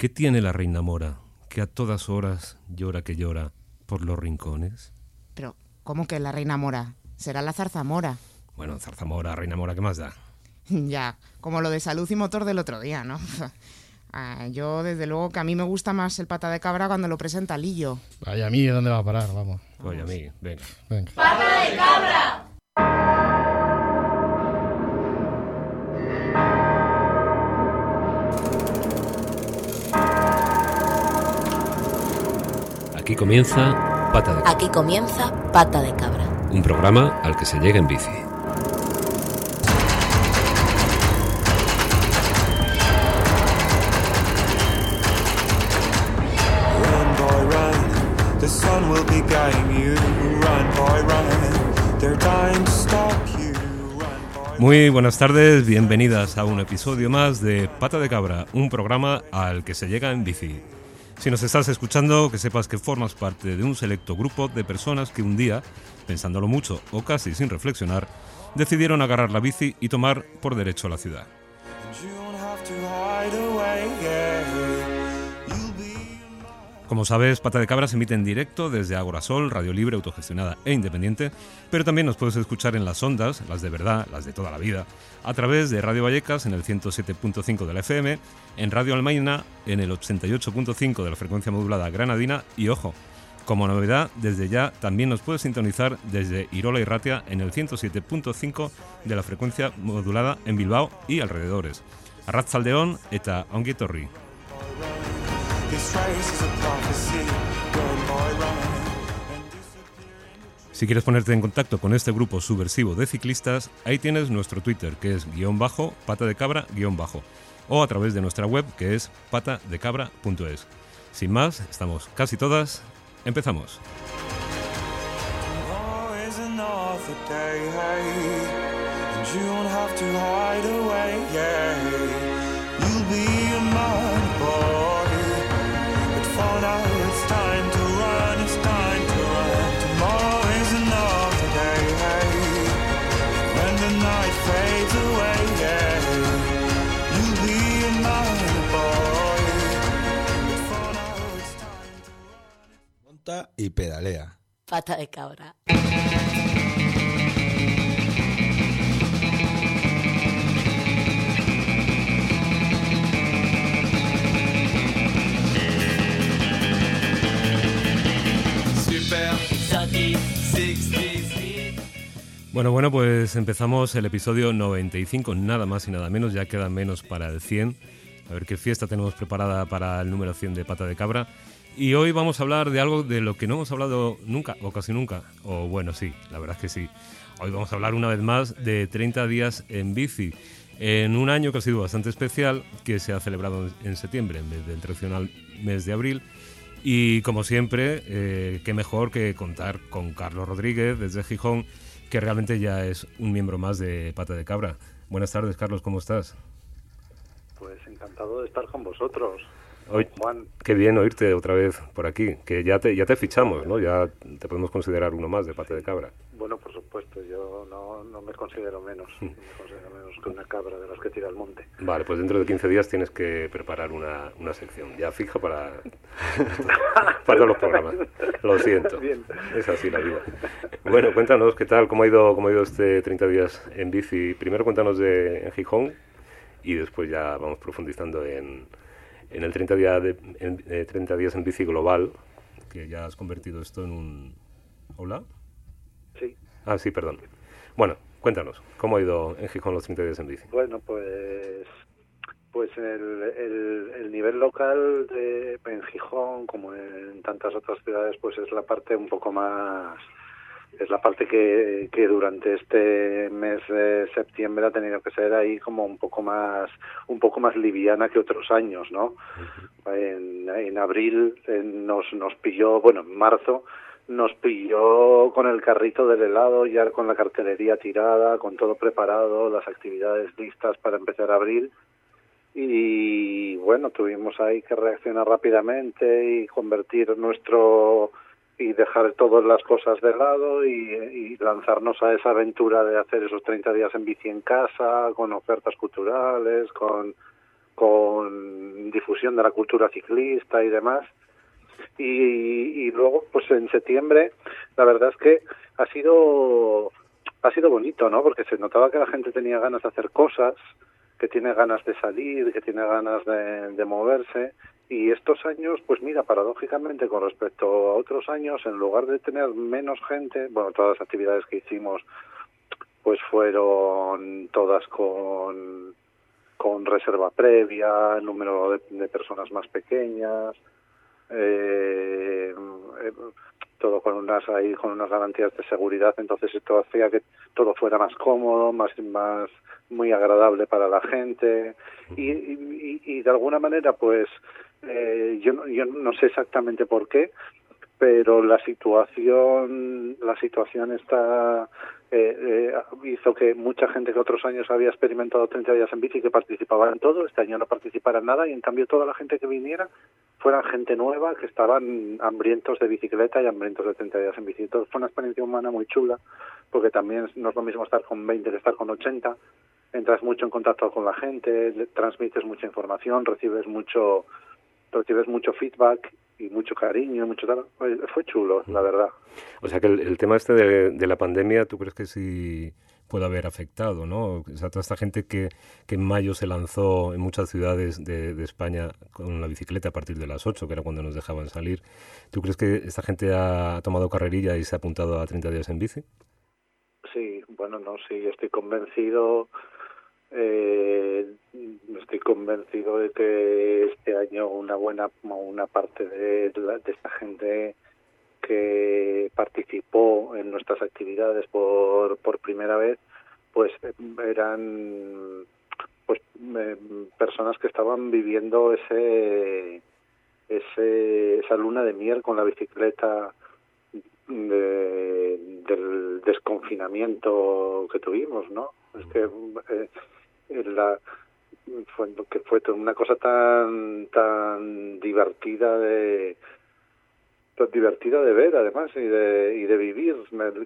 ¿Qué tiene la reina mora que a todas horas llora que llora por los rincones? Pero, ¿cómo que la reina mora? Será la zarzamora. Bueno, zarzamora, reina mora, ¿qué más da? ya, como lo de salud y motor del otro día, ¿no? Ah, yo, desde luego, que a mí me gusta más el pata de cabra cuando lo presenta Lillo. Vaya, a mí, ¿dónde va a parar? Vamos. Oye, a mí, venga. venga. ¡Pata de cabra! Comienza Pata de Cabra. Aquí comienza Pata de Cabra. Un programa al que se llega en bici. Run, boy, run. The sun will be guiding you. Run, boy, run. They're dying to stop you. Run, boy. Muy buenas tardes, bienvenidas a un episodio más de Pata de Cabra, un programa al que se llega en bici. Si nos estás escuchando, que sepas que formas parte de un selecto grupo de personas que un día, pensándolo mucho o casi sin reflexionar, decidieron agarrar la bici y tomar por derecho la ciudad. Como sabes, Pata de Cabra se emite en directo desde Agora Sol, radio libre, autogestionada e independiente, pero también nos puedes escuchar en las ondas, las de verdad, las de toda la vida, a través de Radio Vallecas en el 107.5 de la FM, en Radio Almaina en el 88.5 de la frecuencia modulada granadina y ojo, como novedad, desde ya también nos puedes sintonizar desde Irola y Ratia en el 107.5 de la frecuencia modulada en Bilbao y alrededores. Arratzaldeón eta ongi Si quieres ponerte en contacto con este grupo subversivo de ciclistas, ahí tienes nuestro Twitter, que es guion bajo, pata de cabra, guion bajo, o a través de nuestra web, que es patadecabra.es. Sin más, estamos casi todas. Empezamos. Y pedalea. Pata de Cabra. Super Exotic 63. Bueno, bueno, pues empezamos el episodio 95, nada más y nada menos, ya queda menos para el 100. A ver qué fiesta tenemos preparada para el número 100 de Pata de Cabra. Y hoy vamos a hablar de algo de lo que no hemos hablado nunca, o casi nunca. O bueno, sí, la verdad es que sí. Hoy vamos a hablar una vez más de 30 días en bici. En un año que ha sido bastante especial, que se ha celebrado en septiembre en vez del tradicional mes de abril. Y como siempre, eh, qué mejor que contar con Carlos Rodríguez desde Gijón, que realmente ya es un miembro más de Pata de Cabra. Buenas tardes, Carlos, ¿cómo estás? Pues encantado de estar con vosotros. Juan, qué bien oírte otra vez por aquí, que ya te, ya te fichamos, ¿no? Ya te podemos considerar uno más de Pata de Cabra. bueno, por supuesto, yo no, no me considero menos, no me considero menos que una cabra de las que tira al monte. Vale, pues dentro de 15 días tienes que preparar una, una sección ya fija para, para todos los programas. Lo siento, Bien. es así la vida. Bueno, cuéntanos qué tal, cómo ha ido, cómo ha ido este 30 días en bici. Primero cuéntanos de en Gijón y después ya vamos profundizando en, en el 30, día de, en, eh, 30 días en bici global, que ya has convertido esto en un... ¿Hola? Sí, Ah, sí, perdón. Bueno, cuéntanos, ¿cómo ha ido en Gijón los 30 días en bici? bueno, pues pues el, el, el nivel local de, en Gijón, como en tantas otras ciudades, pues es la parte un poco más es la parte que, que durante este mes de septiembre ha tenido que ser ahí como un poco más un poco más liviana que otros años no en, en abril nos nos pilló bueno en marzo nos pilló con el carrito del helado ya con la cartelería tirada con todo preparado las actividades listas para empezar abril. Y bueno tuvimos ahí que reaccionar rápidamente y convertir nuestro y dejar todas las cosas de lado y, lanzarnos a esa aventura de hacer esos 30 días en bici en casa, con ofertas culturales, con, con difusión de la cultura ciclista y demás. Y, y luego, pues en septiembre, la verdad es que ha sido ha sido bonito, ¿no? Porque se notaba que la gente tenía ganas de hacer cosas, que tiene ganas de salir, que tiene ganas de, de moverse. Y estos años, pues mira, paradójicamente con respecto a otros años, en lugar de tener menos gente, bueno, todas las actividades que hicimos, pues fueron todas con con reserva previa, número de, de personas más pequeñas, eh, eh, todo con unas ahí con unas garantías de seguridad. Entonces esto hacía que todo fuera más cómodo más más muy agradable para la gente. Y, y, y de alguna manera pues eh, yo yo no sé exactamente por qué pero la situación la situación está eh, eh, hizo que mucha gente que otros años había experimentado 30 días en bici que participaba en todo, este año no participara en nada y en cambio toda la gente que viniera fueran gente nueva que estaban hambrientos de bicicleta y hambrientos de 30 días en bici. Entonces fue una experiencia humana muy chula porque también no es lo mismo estar con 20 que estar con 80. Entras mucho en contacto con la gente, transmites mucha información, recibes mucho recibes mucho feedback y mucho cariño, mucho tal. Fue chulo, la verdad. O sea que el, el tema este de, de, la pandemia, ¿tú crees que sí puede haber afectado, ¿no? O sea, toda esta gente que, que en mayo se lanzó en muchas ciudades de, de, España con la bicicleta a partir de las 8, que era cuando nos dejaban salir. ¿Tú crees que esta gente ha tomado carrerilla y se ha apuntado a 30 días en bici? Sí, bueno, no, sí, estoy convencido eh, estoy convencido de que este año una buena una parte de, de esta gente que participó en nuestras actividades por, por primera vez pues eran pues eh, personas que estaban viviendo ese ese esa luna de miel con la bicicleta de, del desconfinamiento que tuvimos no es que eh, la fue que fue una cosa tan tan divertida de tan divertida de ver además y de y de vivir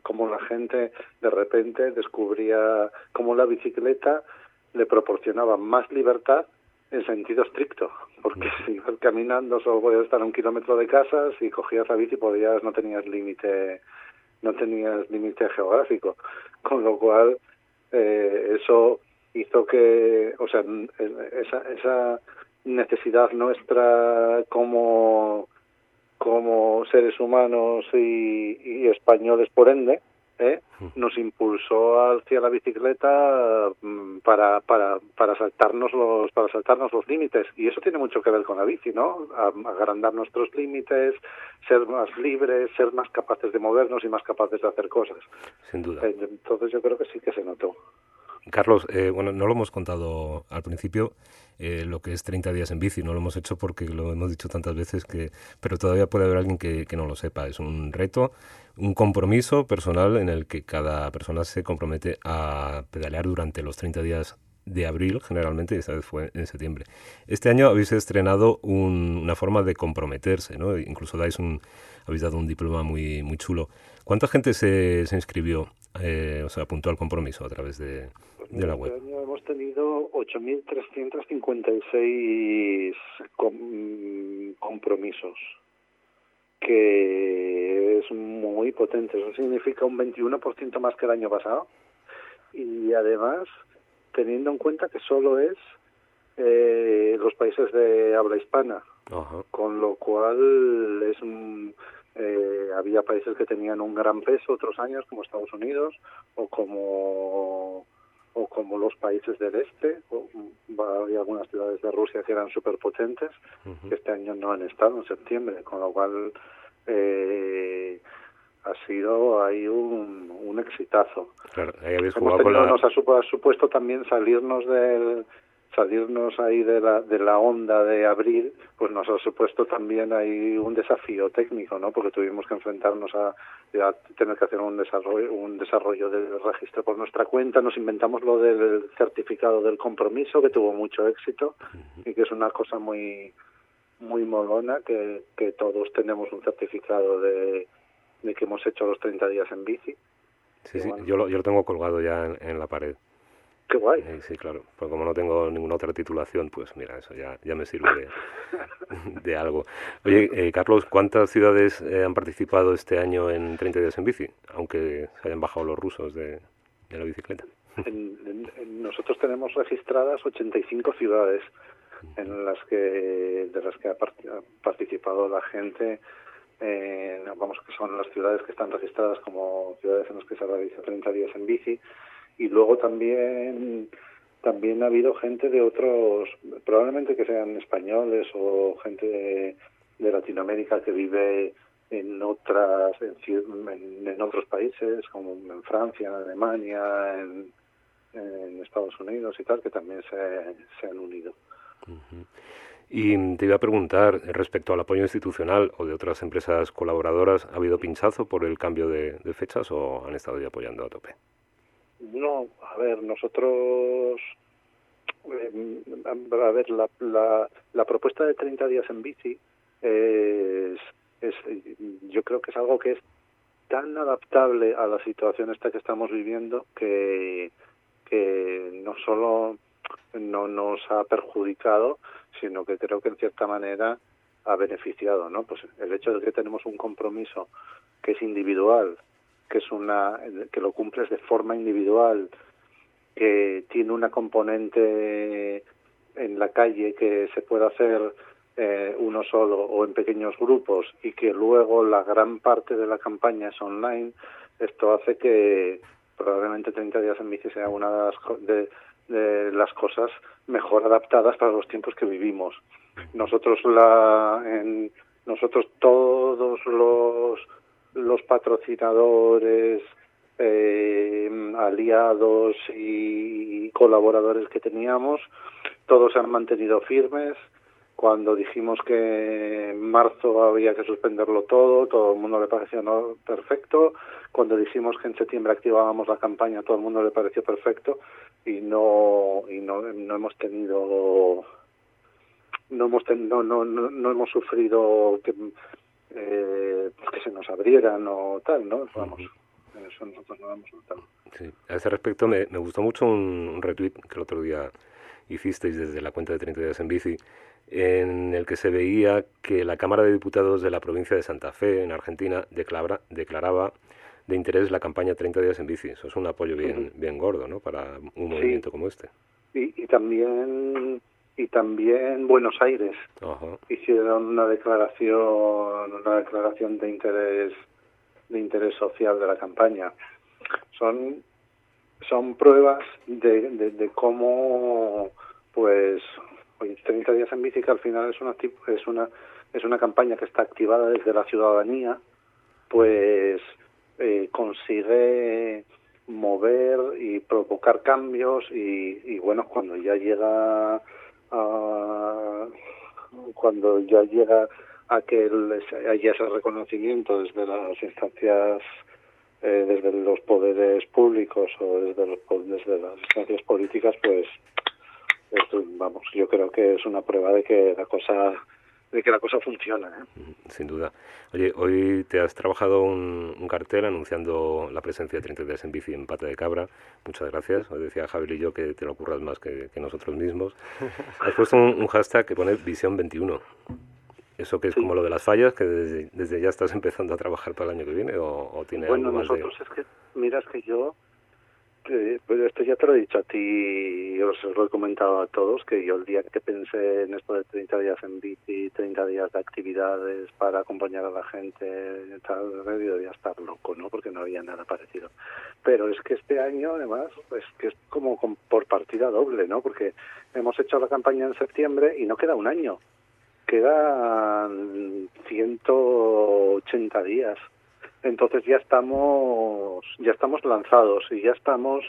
como la gente de repente descubría cómo la bicicleta le proporcionaba más libertad en sentido estricto porque si ibas caminando solo podías estar a un kilómetro de casa si cogías la bici podías no tenías límite no tenías límite geográfico con lo cual eh, eso hizo que, o sea, esa, esa necesidad nuestra como, como seres humanos y, y españoles por ende, ¿eh? nos impulsó hacia la bicicleta mm, para, para, para saltarnos los para saltarnos los límites. Y eso tiene mucho que ver con la bici no agrandar nuestros límites ser más libres ser más capaces de movernos y más capaces de hacer cosas. Sin duda. Entonces yo creo que sí que se notó Carlos, eh, bueno, no lo hemos contado al principio, eh, lo que es 30 días en bici, no lo hemos hecho porque lo hemos dicho tantas veces que, pero todavía puede haber alguien que, no lo sepa. Es un reto, un compromiso personal en el que cada persona se compromete a pedalear durante los 30 días de abril, generalmente, y esta vez fue en septiembre. Este año habéis estrenado un, una forma de comprometerse, ¿no? Incluso dais un, habéis dado un diploma muy, muy chulo. ¿Cuánta gente se, se inscribió, eh, o sea, apuntó al compromiso a través de, de la web? Este año hemos tenido 8.356 com compromisos, que es muy potente. Eso significa un 21% más que el año pasado. Y además, teniendo en cuenta que solo es eh, los países de habla hispana, Ajá. con lo cual es un, eh, había países que tenían un gran peso otros años como Estados Unidos o como o como los países del este o, había algunas ciudades de Rusia que eran superpotentes uh -huh. que este año no han estado en septiembre con lo cual eh, ha sido ahí un, un exitazo claro, ahí habéis Hemos con la... nos ha supuesto también salirnos del salirnos ahí de la, de la onda de abril, pues nos ha supuesto también ahí un desafío técnico, ¿no? Porque tuvimos que enfrentarnos a, a tener que hacer un desarrollo, un desarrollo del registro por nuestra cuenta. Nos inventamos lo del certificado del compromiso, que tuvo mucho éxito y que es una cosa muy muy molona, que, que todos tenemos un certificado de, de que hemos hecho los 30 días en bici. Sí, sí, bueno. yo, lo, yo lo tengo colgado ya en, en la pared. Qué guay. Sí, claro. Pues como no tengo ninguna otra titulación, pues mira, eso ya, ya me sirve de, de algo. Oye, eh, Carlos, ¿cuántas ciudades eh, han participado este año en 30 días en bici? Aunque se hayan bajado los rusos de, de la bicicleta. En- en- en- nosotros tenemos registradas 85 ciudades en las que de las que ha, part- ha participado la gente eh, vamos que son las ciudades que están registradas como ciudades en las que se realiza 30 días en bici y luego también también ha habido gente de otros probablemente que sean españoles o gente de, Latinoamérica que vive en otras en, otros países como en Francia, en Alemania, en, en Estados Unidos y tal que también se, se han unido. Y te iba a preguntar respecto al apoyo institucional o de otras empresas colaboradoras, ¿ha habido pinchazo por el cambio de, de fechas o han estado ya apoyando a tope? No, a ver, nosotros, eh, a ver, la, la, la propuesta de 30 días en bici es, es, yo creo que es algo que es tan adaptable a la situación que estamos viviendo que, que no solo no nos ha perjudicado, sino que creo que en cierta manera ha beneficiado, ¿no? Pues el hecho de que tenemos un compromiso que es individual, que es una que lo cumples de forma individual, que tiene una componente en la calle que se puede hacer eh, uno solo o en pequeños grupos y que luego la gran parte de la campaña es online, esto hace que probablemente 30 días en bici sea una de las, de, de las cosas mejor adaptadas para los tiempos que vivimos. Nosotros la en, nosotros todos los los patrocinadores, eh, aliados y colaboradores que teníamos, todos se han mantenido firmes. Cuando dijimos que en marzo había que suspenderlo todo, todo el mundo le pareció no, perfecto. Cuando dijimos que en septiembre activábamos la campaña, todo el mundo le pareció perfecto y no y no, no hemos tenido no hemos ten- no, no, no, no hemos sufrido que eh, pues que se nos abrieran o tal, ¿no? Vamos, eso nosotros no lo hemos notado. Sí. A ese respecto me, me gustó mucho un, un retweet que el otro día hicisteis desde la cuenta de 30 días en bici, en el que se veía que la Cámara de Diputados de la provincia de Santa Fe, en Argentina, declara- declaraba de interés la campaña 30 días en bici. Eso es un apoyo bien, bien gordo, ¿no? Para un movimiento como este. Y, y también y también Buenos Aires Ajá. hicieron una declaración una declaración de interés de interés social de la campaña son son pruebas de, de, de cómo pues oye, 30 días en bici que al final es una es una es una campaña que está activada desde la ciudadanía pues eh, consigue mover y provocar cambios y, y bueno cuando ya llega a cuando ya llega a que haya ese reconocimiento desde las instancias eh, desde los poderes públicos o desde los desde las instancias políticas pues esto, vamos yo creo que es una prueba de que la cosa de que la cosa funciona ¿eh? Sin duda. Oye, hoy te has trabajado un, un cartel anunciando la presencia de 30 días en bici en Pata de Cabra. Muchas gracias. Os decía Javier y yo que te lo curras más que, que nosotros mismos. Has puesto un, un hashtag que pone Visión 21. ¿Eso que es como lo de las fallas, que desde, desde ya estás empezando a trabajar para el año que viene o, o tiene Bueno, algo más de...? nosotros es que, mira, es que yo, pues esto ya te lo he dicho a ti, os lo he comentado a todos, que yo el día que pensé en esto de 30 días en bici, 30 días de actividades para acompañar a la gente, tal, debía estar loco, ¿no? Porque no había nada parecido. Pero es que este año, además, pues que es como por partida doble, ¿no? Porque hemos hecho la campaña en septiembre y no queda un año quedan 180 días. Entonces ya estamos ya estamos lanzados y ya estamos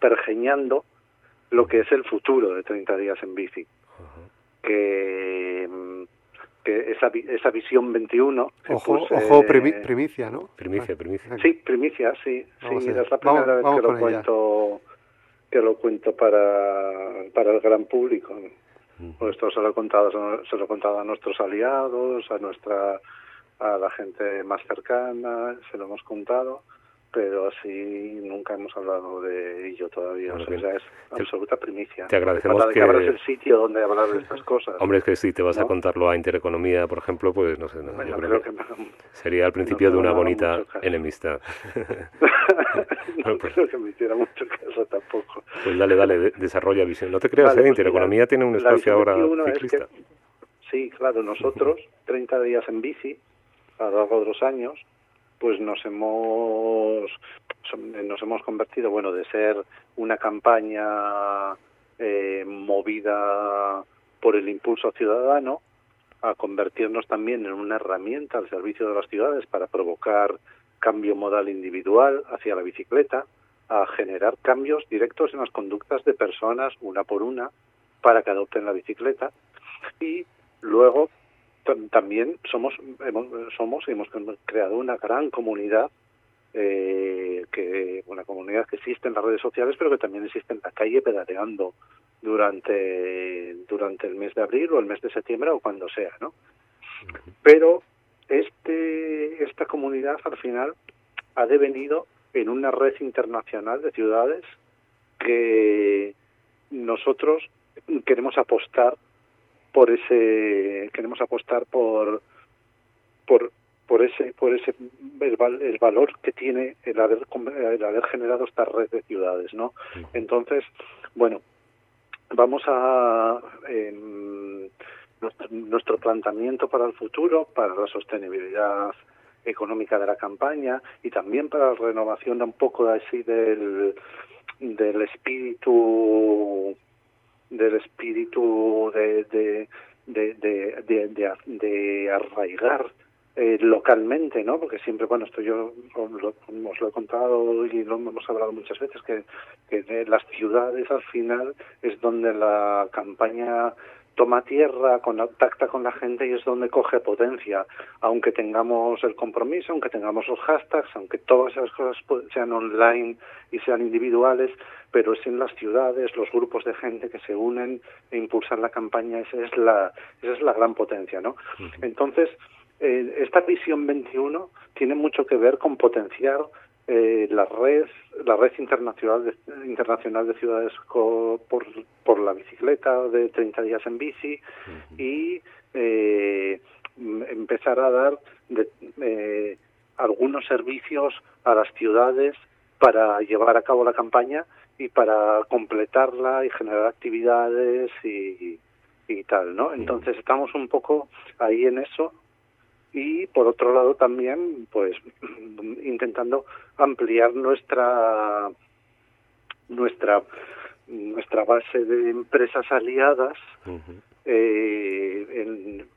pergeñando lo que es el futuro de 30 días en bici. Que, mm, que esa, esa visión 21 que Ojo, puse- ojo primi- primicia, ¿no? Primicia, primicia. Sí, primicia, sí. Vamos sí, es la primera Vamos- vez vamos que lo cuento que lo cuento para, para el gran público. Pues esto se lo he contado, se lo he contado a nuestros aliados, a nuestra a la gente más cercana, se lo hemos contado pero así nunca hemos hablado de ello todavía. Bueno, o sea, es absoluta primicia. te agradecemos que- Cabra es el sitio donde hablar de estas cosas. Hombre, es que si te vas a ¿No? contarlo a Intereconomía, por ejemplo, pues no sé, no, Bueno, yo creo creo que que me- sería el principio no de una bonita enemistad. no Bueno, pues- creo que me hiciera mucho caso tampoco. Pues dale, dale, de- desarrolla visión. No te creas, Vale, ¿eh? pues Intereconomía mira, tiene un espacio ahora 21 es ciclista. que- sí, claro, nosotros, 30 días en bici, a lo largo de los años, pues nos hemos som- nos hemos convertido, bueno, de ser una campaña eh, movida por el impulso ciudadano a convertirnos también en una herramienta al servicio de las ciudades para provocar cambio modal individual hacia la bicicleta, a generar cambios directos en las conductas de personas una por una para que adopten la bicicleta. Y luego también somos hemos, somos hemos creado una gran comunidad eh, que una comunidad que existe en las redes sociales pero que también existe en la calle pedaleando durante durante el mes de abril o el mes de septiembre o cuando sea no pero este esta comunidad al final ha devenido en una red internacional de ciudades que nosotros queremos apostar por ese queremos apostar por por por ese por ese el, el valor que tiene el haber el haber generado esta red de ciudades no entonces bueno vamos a em, nuestro, nuestro planteamiento para el futuro para la sostenibilidad económica de la campaña y también para la renovación un poco así del del espíritu del espíritu de de de de, arraigar eh, localmente, ¿no? Porque siempre, bueno, esto yo os lo, os lo he contado y lo hemos hablado muchas veces, que, que de las ciudades al final es donde la campaña toma tierra, contacta con la gente y es donde coge potencia, aunque tengamos el compromiso, aunque tengamos los hashtags, aunque todas esas cosas sean online y sean individuales, pero es en las ciudades, los grupos de gente que se unen e impulsan la campaña, esa es la, esa es la gran potencia, ¿no? Entonces, eh, esta visión 21 tiene mucho que ver con potenciar eh, la red la red internacional de, internacional de ciudades co- por, por la bicicleta de 30 días en bici y eh, m- empezar a dar de- eh, algunos servicios a las ciudades para llevar a cabo la campaña y para completarla y generar actividades y, y tal, ¿no? Entonces estamos un poco ahí en eso y por otro lado también pues intentando ampliar nuestra nuestra nuestra base de empresas aliadas eh, en-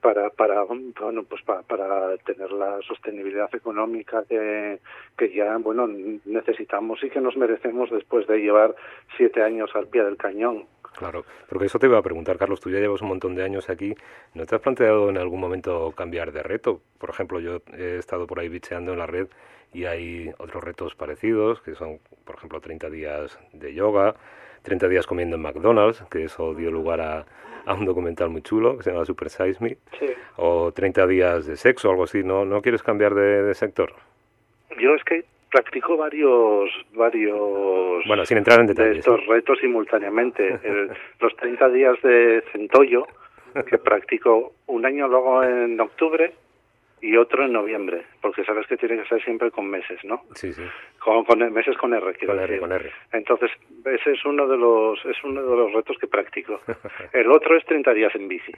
para para bueno pues para, para tener la sostenibilidad económica que, que ya bueno necesitamos y que nos merecemos después de llevar siete años al pie del cañón Claro, porque eso te iba a preguntar, Carlos, tú ya llevas un montón de años aquí, ¿no te has planteado en algún momento cambiar de reto? Por ejemplo, yo he estado por ahí bicheando en la red y hay otros retos parecidos, que son, por ejemplo, 30 días de yoga, 30 días comiendo en McDonald's, que eso dio lugar a, a un documental muy chulo que se llama Super Size Me, sí o 30 días de sexo, algo así, ¿no, no quieres cambiar de, de sector? yo es que practico varios varios Bueno, sin entrar en de detalles. estos retos simultáneamente. El- los 30 días de centollo, que practico un año luego en octubre y otro en noviembre, porque sabes que tiene que ser siempre con meses, ¿no? Sí, sí, Con, con meses con R, con R, con R. Entonces, ese es uno de los es uno de los retos que practico. El otro es 30 días en bici.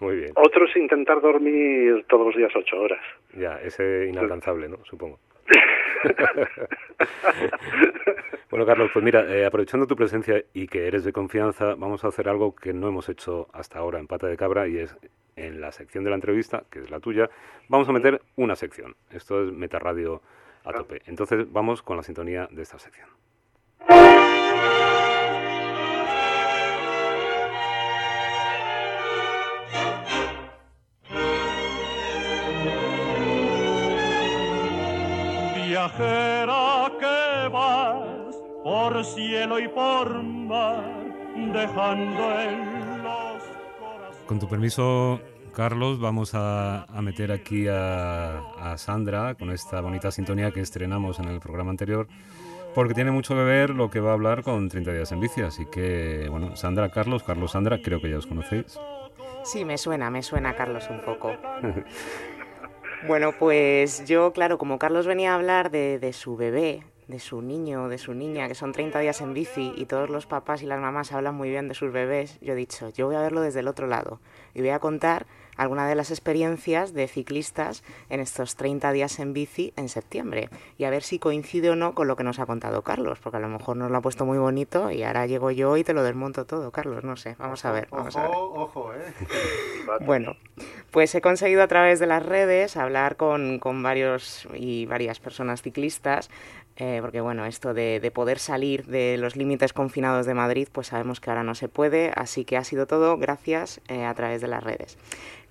Muy bien. Otro es intentar dormir todos los días 8 horas. Ya, ese inalcanzable, ¿no? Supongo. Bueno, Carlos, pues mira, eh, aprovechando tu presencia y que eres de confianza, vamos a hacer algo que no hemos hecho hasta ahora en Pata de Cabra y es en la sección de la entrevista, que es la tuya, vamos a meter una sección. Esto es Metaradio a tope. Entonces vamos con la sintonía de esta sección. Viajera que vas por cielo y por mar, dejando en los corazones. Con tu permiso, Carlos, vamos a, a meter aquí a, a Sandra con esta bonita sintonía que estrenamos en el programa anterior porque tiene mucho que ver lo que va a hablar con 30 días en bici. Así que, bueno, Sandra, Carlos, Carlos, Sandra, creo que ya os conocéis. Sí, me suena, me suena Carlos un poco. bueno, pues yo, claro, como Carlos venía a hablar de, de, su bebé, de su niño, de su niña, que son 30 días en bici y todos los papás y las mamás hablan muy bien de sus bebés, yo he dicho, yo voy a verlo desde el otro lado y voy a contar alguna de las experiencias de ciclistas en estos 30 días en bici en septiembre y a ver si coincide o no con lo que nos ha contado Carlos, porque a lo mejor nos lo ha puesto muy bonito y ahora llego yo y te lo desmonto todo, Carlos, no sé, vamos a ver. Vamos ojo, a ver. ojo, eh. bueno, pues he conseguido a través de las redes hablar con, con varios y varias personas ciclistas, eh, porque bueno, esto de, de, poder salir de los límites confinados de Madrid, pues sabemos que ahora no se puede, así que ha sido todo gracias eh, a través de las redes.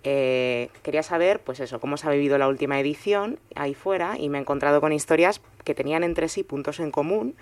Eh, quería saber, pues eso, cómo se ha vivido la última edición ahí fuera y me he encontrado con historias que tenían entre sí puntos en común,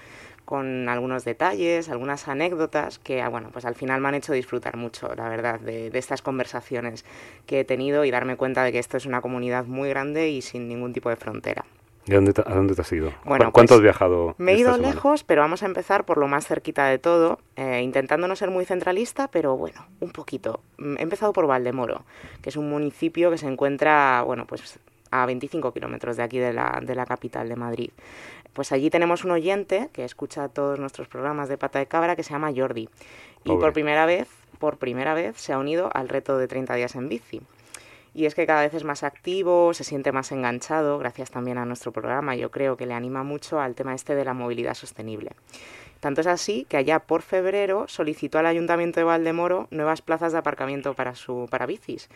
con algunos detalles, algunas anécdotas que, ah, bueno, pues al final me han hecho disfrutar mucho, la verdad, de, de, estas conversaciones que he tenido y darme cuenta de que esto es una comunidad muy grande y sin ningún tipo de frontera. ¿Y a dónde, te, a dónde te has ido? Bueno, ¿Cuánto pues, has viajado? Me he ido lejos, pero vamos a empezar por lo más cerquita de todo, eh, intentando no ser muy centralista, pero bueno, un poquito. He empezado por Valdemoro, que es un municipio que se encuentra, bueno, pues a 25 kilómetros de aquí de la, de la capital de Madrid. Pues allí tenemos un oyente que escucha todos nuestros programas de pata de cabra que se llama Jordi. Y por primera vez, por primera vez, se ha unido al reto de 30 días en bici y es que cada vez es más activo, se siente más enganchado, gracias también a nuestro programa, yo creo que le anima mucho al tema este de la movilidad sostenible. Tanto es así que allá por febrero solicitó al Ayuntamiento de Valdemoro nuevas plazas de aparcamiento para, su, para bicis.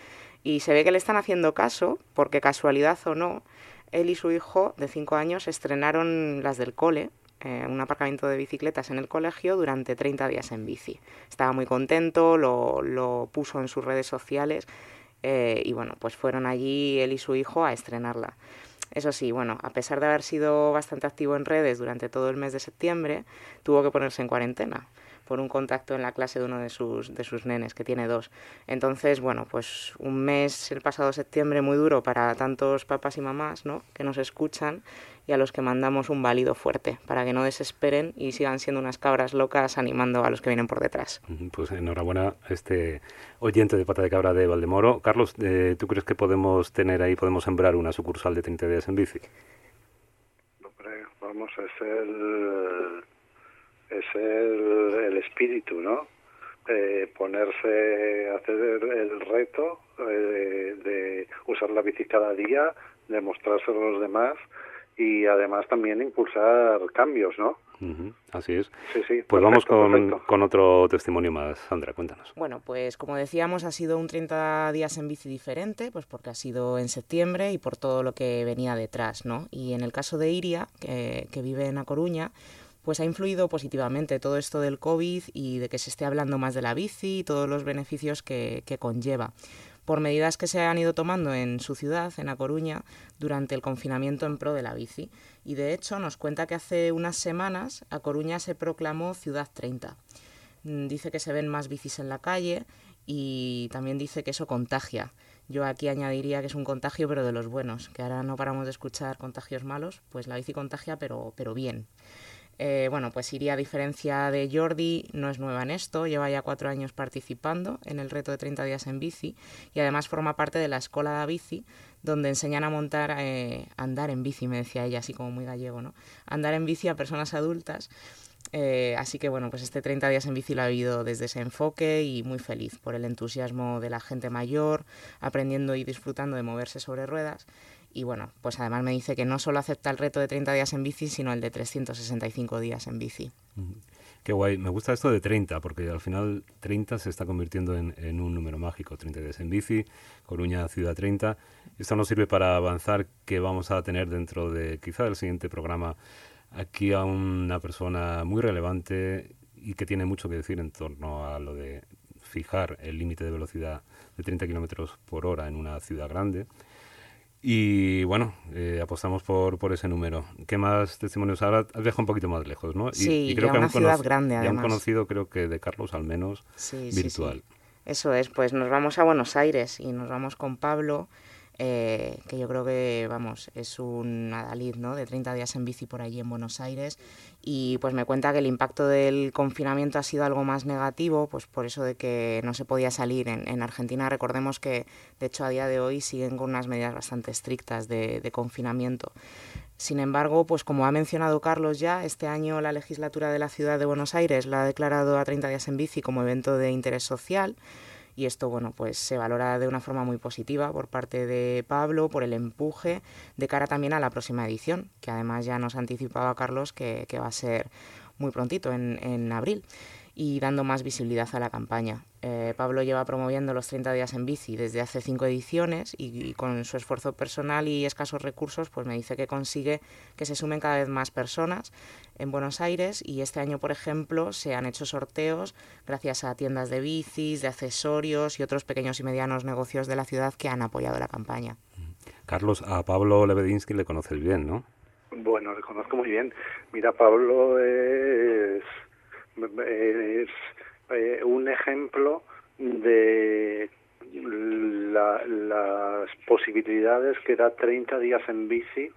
Y se ve que le están haciendo caso, porque casualidad o no, él y su hijo de 5 años estrenaron las del cole, eh, un aparcamiento de bicicletas en el colegio durante 30 días en bici. Estaba muy contento, lo, lo puso en sus redes sociales eh, y bueno, pues fueron allí él y su hijo a estrenarla. Eso sí, bueno, a pesar de haber sido bastante activo en redes durante todo el mes de septiembre, tuvo que ponerse en cuarentena por un contacto en la clase de uno de sus, de sus nenes, que tiene dos. Entonces, bueno, pues un mes el pasado septiembre muy duro para tantos papás y mamás, ¿no?, que nos escuchan y a los que mandamos un válido fuerte para que no desesperen y sigan siendo unas cabras locas animando a los que vienen por detrás. Pues enhorabuena a este oyente de pata de cabra de Valdemoro. Carlos, eh, ¿tú crees que podemos tener ahí, podemos sembrar una sucursal de 30 días en bici? Hombre, vamos, es el, es el, el espíritu, ¿no? Eh, ponerse, hacer el, el reto eh, de, de usar la bici cada día, demostrárselo a los demás y además también impulsar cambios, ¿no? Uh -huh, así es. Sí, sí. Pues vamos con, con, otro testimonio más. Sandra, cuéntanos. Bueno, pues como decíamos, ha sido un 30 días en bici diferente, pues porque ha sido en septiembre y por todo lo que venía detrás, ¿no? Y en el caso de Iria, que, que vive en A Coruña, pues ha influido positivamente todo esto del COVID y de que se esté hablando más de la bici y todos los beneficios que, conlleva por medidas que se han ido tomando en su ciudad, en A Coruña, durante el confinamiento en pro de la bici. Y de hecho nos cuenta que hace unas semanas A Coruña se proclamó Ciudad 30. Dice que se ven más bicis en la calle y también dice que eso contagia. Yo aquí añadiría que es un contagio pero de los buenos, que ahora no paramos de escuchar contagios malos, pues la bici contagia pero, pero bien. Eh, bueno, pues Iria, a diferencia de Jordi, no es nueva en esto, lleva ya cuatro años participando en el reto de 30 días en bici y además forma parte de la Escola de Bici, donde enseñan a montar, eh, andar en bici, me decía ella, así como muy gallego, ¿no? Andar en bici a personas adultas. Eh, así que bueno, pues este 30 días en bici lo ha vivido desde ese enfoque y muy feliz por el entusiasmo de la gente mayor, aprendiendo y disfrutando de moverse sobre ruedas y bueno, pues además me dice que no solo acepta el reto de 30 días en bici, sino el de 365 días en bici. Qué guay, me gusta esto de 30, porque al final 30 se está convirtiendo en, un número mágico, 30 días en bici, Coruña Ciudad 30. Esto nos sirve para avanzar que vamos a tener dentro de quizá del siguiente programa aquí a una persona muy relevante y que tiene mucho que decir en torno a lo de fijar el límite de velocidad de 30 kilómetros por hora en una ciudad grande. Y bueno, eh, apostamos por, por ese número. ¿Qué más testimonios? Ahora has viajado un poquito más lejos, ¿no? Y, sí, y creo que una ciudad grande, además. Ya han conocido, creo que de Carlos al menos, sí, virtual. Sí, sí. Eso es, pues nos vamos a Buenos Aires y nos vamos con Pablo, eh, que yo creo que, vamos, es un adalid, ¿no? De 30 días en bici por allí en Buenos Aires y pues me cuenta que el impacto del confinamiento ha sido algo más negativo, pues por eso de que no se podía salir. En, Argentina recordemos que, de hecho, a día de hoy siguen con unas medidas bastante estrictas de, de confinamiento. Sin embargo, pues como ha mencionado Carlos ya, este año la legislatura de la ciudad de Buenos Aires la ha declarado a 30 días en bici como evento de interés social y esto bueno pues se valora de una forma muy positiva por parte de Pablo por el empuje de cara también a la próxima edición que además ya nos anticipaba Carlos que, va a ser muy prontito en, en abril y dando más visibilidad a la campaña. Eh, Pablo lleva promoviendo los 30 días en bici desde hace cinco ediciones y, con su esfuerzo personal y escasos recursos, pues me dice que consigue que se sumen cada vez más personas en Buenos Aires y este año, por ejemplo, se han hecho sorteos gracias a tiendas de bicis, de accesorios y otros pequeños y medianos negocios de la ciudad que han apoyado la campaña. Carlos, a Pablo Lebedinsky le conoces bien, ¿no? Bueno, le conozco muy bien. Mira, Pablo es es eh, un ejemplo de las posibilidades que da 30 días en bici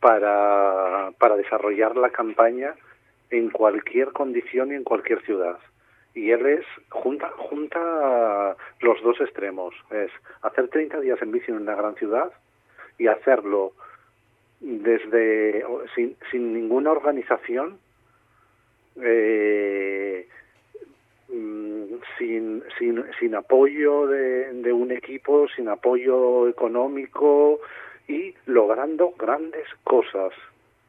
para, para desarrollar la campaña en cualquier condición y en cualquier ciudad. Y él es, junta, junta los dos extremos, es hacer 30 días en bici en una gran ciudad y hacerlo desde sin, sin ninguna organización eh, mm, sin, sin, sin apoyo de, un equipo, sin apoyo económico y logrando grandes cosas.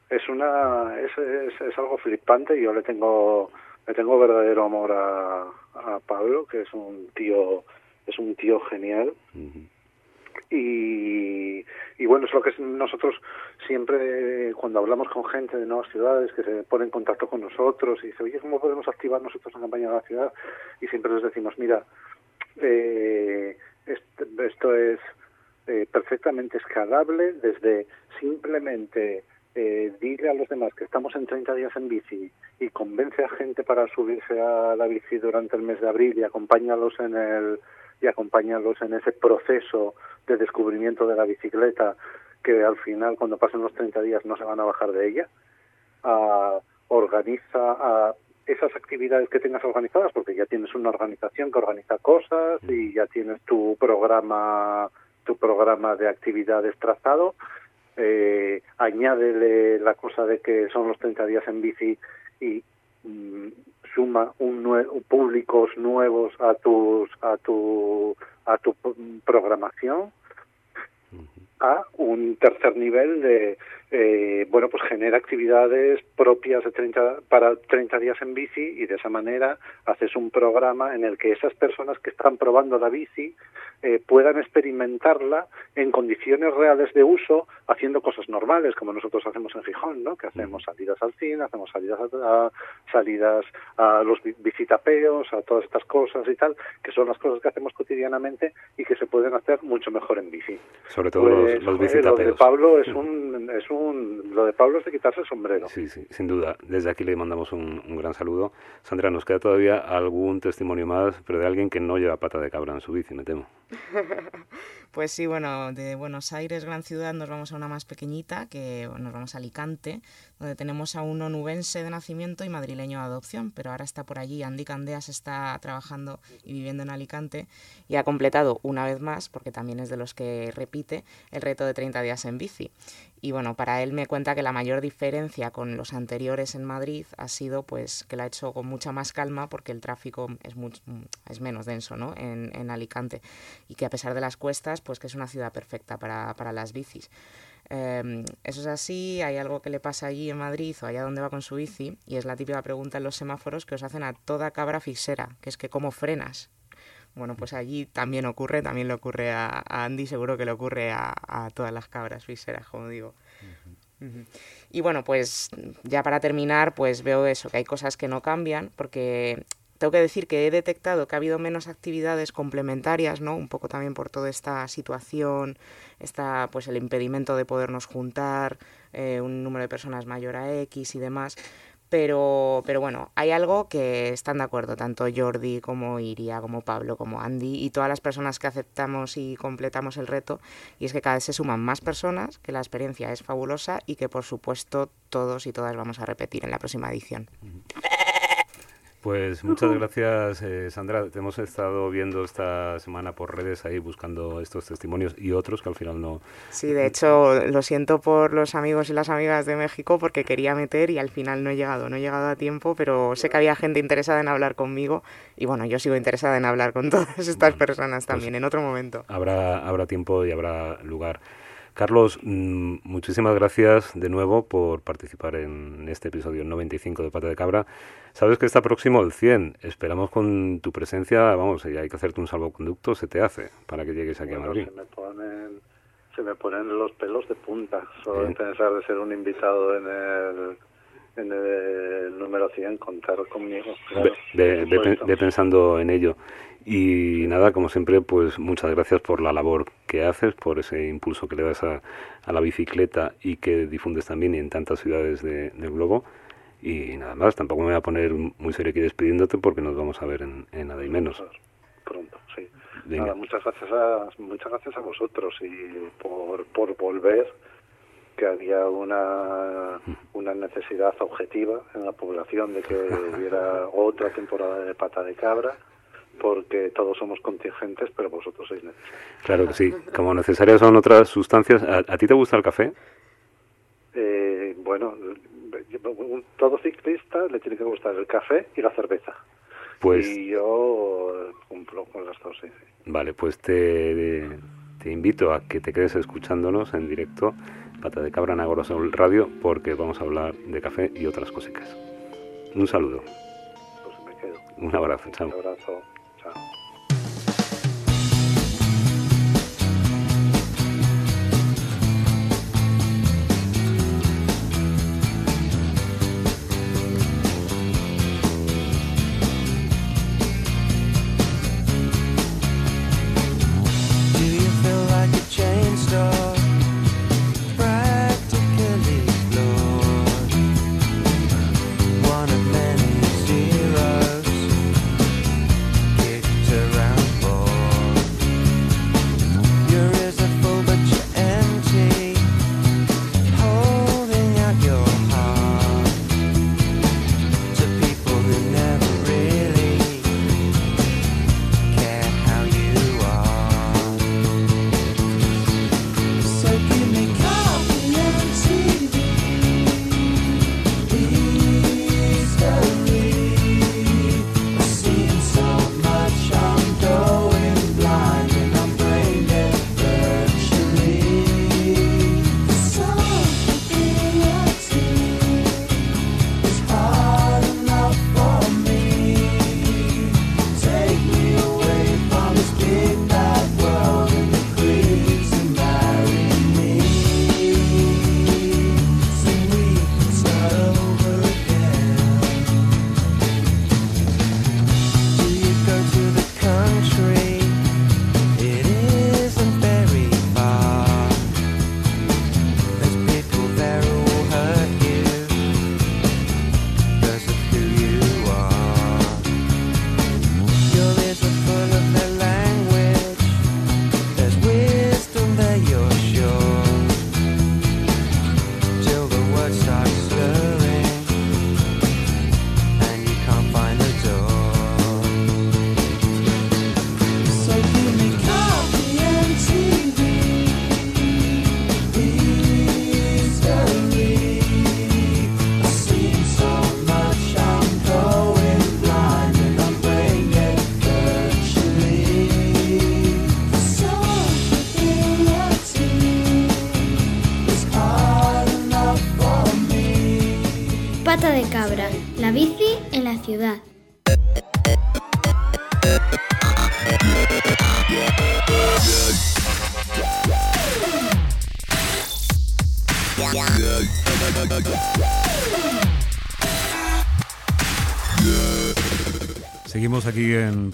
Es una es, es, algo flipante yo le tengo le tengo verdadero amor a, a Pablo, que es un tío es un tío genial. Y, y bueno, es lo que nosotros siempre, cuando hablamos con gente de nuevas ciudades que se pone en contacto con nosotros y dice, oye, ¿cómo podemos activar nosotros la campaña de la ciudad? Y siempre les decimos, mira, eh, esto es eh, perfectamente escalable desde simplemente eh, dile a los demás que estamos en 30 días en bici y convence a gente para subirse a la bici durante el mes de abril y acompáñalos en el y acompáñalos en ese proceso de descubrimiento de la bicicleta que al final cuando pasen los 30 días no se van a bajar de ella. organiza esas actividades que tengas organizadas, porque ya tienes una organización que organiza cosas y ya tienes tu programa tu programa de actividades trazado. Eh, añádele la cosa de que son los 30 días en bici y mm, suma un públicos nuevos a tus a tu a tu programación a un tercer nivel de eh, bueno pues genera actividades propias de 30 para 30 días en bici y de esa manera haces un programa en el que esas personas que están probando la bici eh, puedan experimentarla en condiciones reales de uso, haciendo cosas normales, como nosotros hacemos en Gijón, ¿no? que hacemos salidas al cine, hacemos salidas a, salidas a los visitapeos, a todas estas cosas y tal, que son las cosas que hacemos cotidianamente y que se pueden hacer mucho mejor en bici. Sobre todo los, los visitapeos. Lo de Pablo es un, es un, lo de Pablo es de quitarse el sombrero. Sí, sí, sin duda. Desde aquí le mandamos un, un gran saludo. Sandra, nos queda todavía algún testimonio más, pero de alguien que no lleva pata de cabra en su bici, me temo. pues sí, bueno, de Buenos Aires, gran ciudad, nos vamos a una más pequeñita, que nos vamos a Alicante, donde tenemos a un onubense de nacimiento y madrileño de adopción, pero ahora está por allí. Andy Candeas está trabajando y viviendo en Alicante y ha completado una vez más, porque también es de los que repite, el reto de 30 días en bici. Y bueno, para él me cuenta que la mayor diferencia con los anteriores en Madrid ha sido pues que lo ha hecho con mucha más calma porque el tráfico es, es menos denso ¿no? en, en Alicante y que a pesar de las cuestas, pues que es una ciudad perfecta para, para las bicis. Em, eso es así, hay algo que le pasa allí en Madrid o allá donde va con su bici, y es la típica pregunta en los semáforos que os hacen a toda cabra fixera, que es que cómo frenas. Bueno, pues allí también ocurre, también le ocurre a, Andy, seguro que le ocurre a, todas las cabras fixeras, como digo. Y bueno, pues ya para terminar, pues veo eso, que hay cosas que no cambian, porque tengo que decir que he detectado que ha habido menos actividades complementarias, ¿no? Un poco también por toda esta situación, está pues el impedimento de podernos juntar, eh, un número de personas mayor a X y demás. Pero, pero bueno, hay algo que están de acuerdo, tanto Jordi como Iria, como Pablo, como Andy y todas las personas que aceptamos y completamos el reto, y es que cada vez se suman más personas, que la experiencia es fabulosa y que por supuesto todos y todas vamos a repetir en la próxima edición. Pues muchas gracias, eh, Sandra. Te hemos estado viendo esta semana por redes ahí buscando estos testimonios y otros que al final no. Sí, de hecho, lo siento por los amigos y las amigas de México porque quería meter y al final no he llegado. No he llegado a tiempo, pero sé que había gente interesada en hablar conmigo y bueno, yo sigo interesada en hablar con todas estas personas también en otro momento. Habrá, habrá tiempo y habrá lugar. Carlos, mm, muchísimas gracias de nuevo por participar en este episodio 95 de Pata de Cabra. Sabes que está próximo el 100. Esperamos con tu presencia, vamos, y hay que hacerte un salvoconducto, se te hace para que llegues aquí a Madrid. Se me, ponen, se me ponen los pelos de punta solo de pensar de ser un invitado en el, en el número 100, contar conmigo. Claro, ve, ve, ve pensando en ello. Y nada, como siempre, pues muchas gracias por la labor que haces, por ese impulso que le das a, a la bicicleta y que difundes también en tantas ciudades de, del globo. Y nada más, tampoco me voy a poner muy serio aquí despidiéndote porque nos vamos a ver en, en nada y menos. Pronto, sí. Nada, muchas gracias a muchas gracias a vosotros y por, por volver que había una, una necesidad objetiva en la población de que hubiera otra temporada de pata de cabra porque todos somos contingentes, pero vosotros sois necesarios. Claro que sí, como necesarias son otras sustancias. ¿A, a ti te gusta el café? Eh, bueno, todo ciclista le tiene que gustar el café y la cerveza. Pues Y yo cumplo con las dos, sí, sí. vale, pues te, te invito a que te quedes escuchándonos en directo, Pata de Cabra en Agora Sol Radio, porque vamos a hablar de café y otras cositas. Un saludo, Pues me quedo. un abrazo, chao. Un abrazo. Chao. Do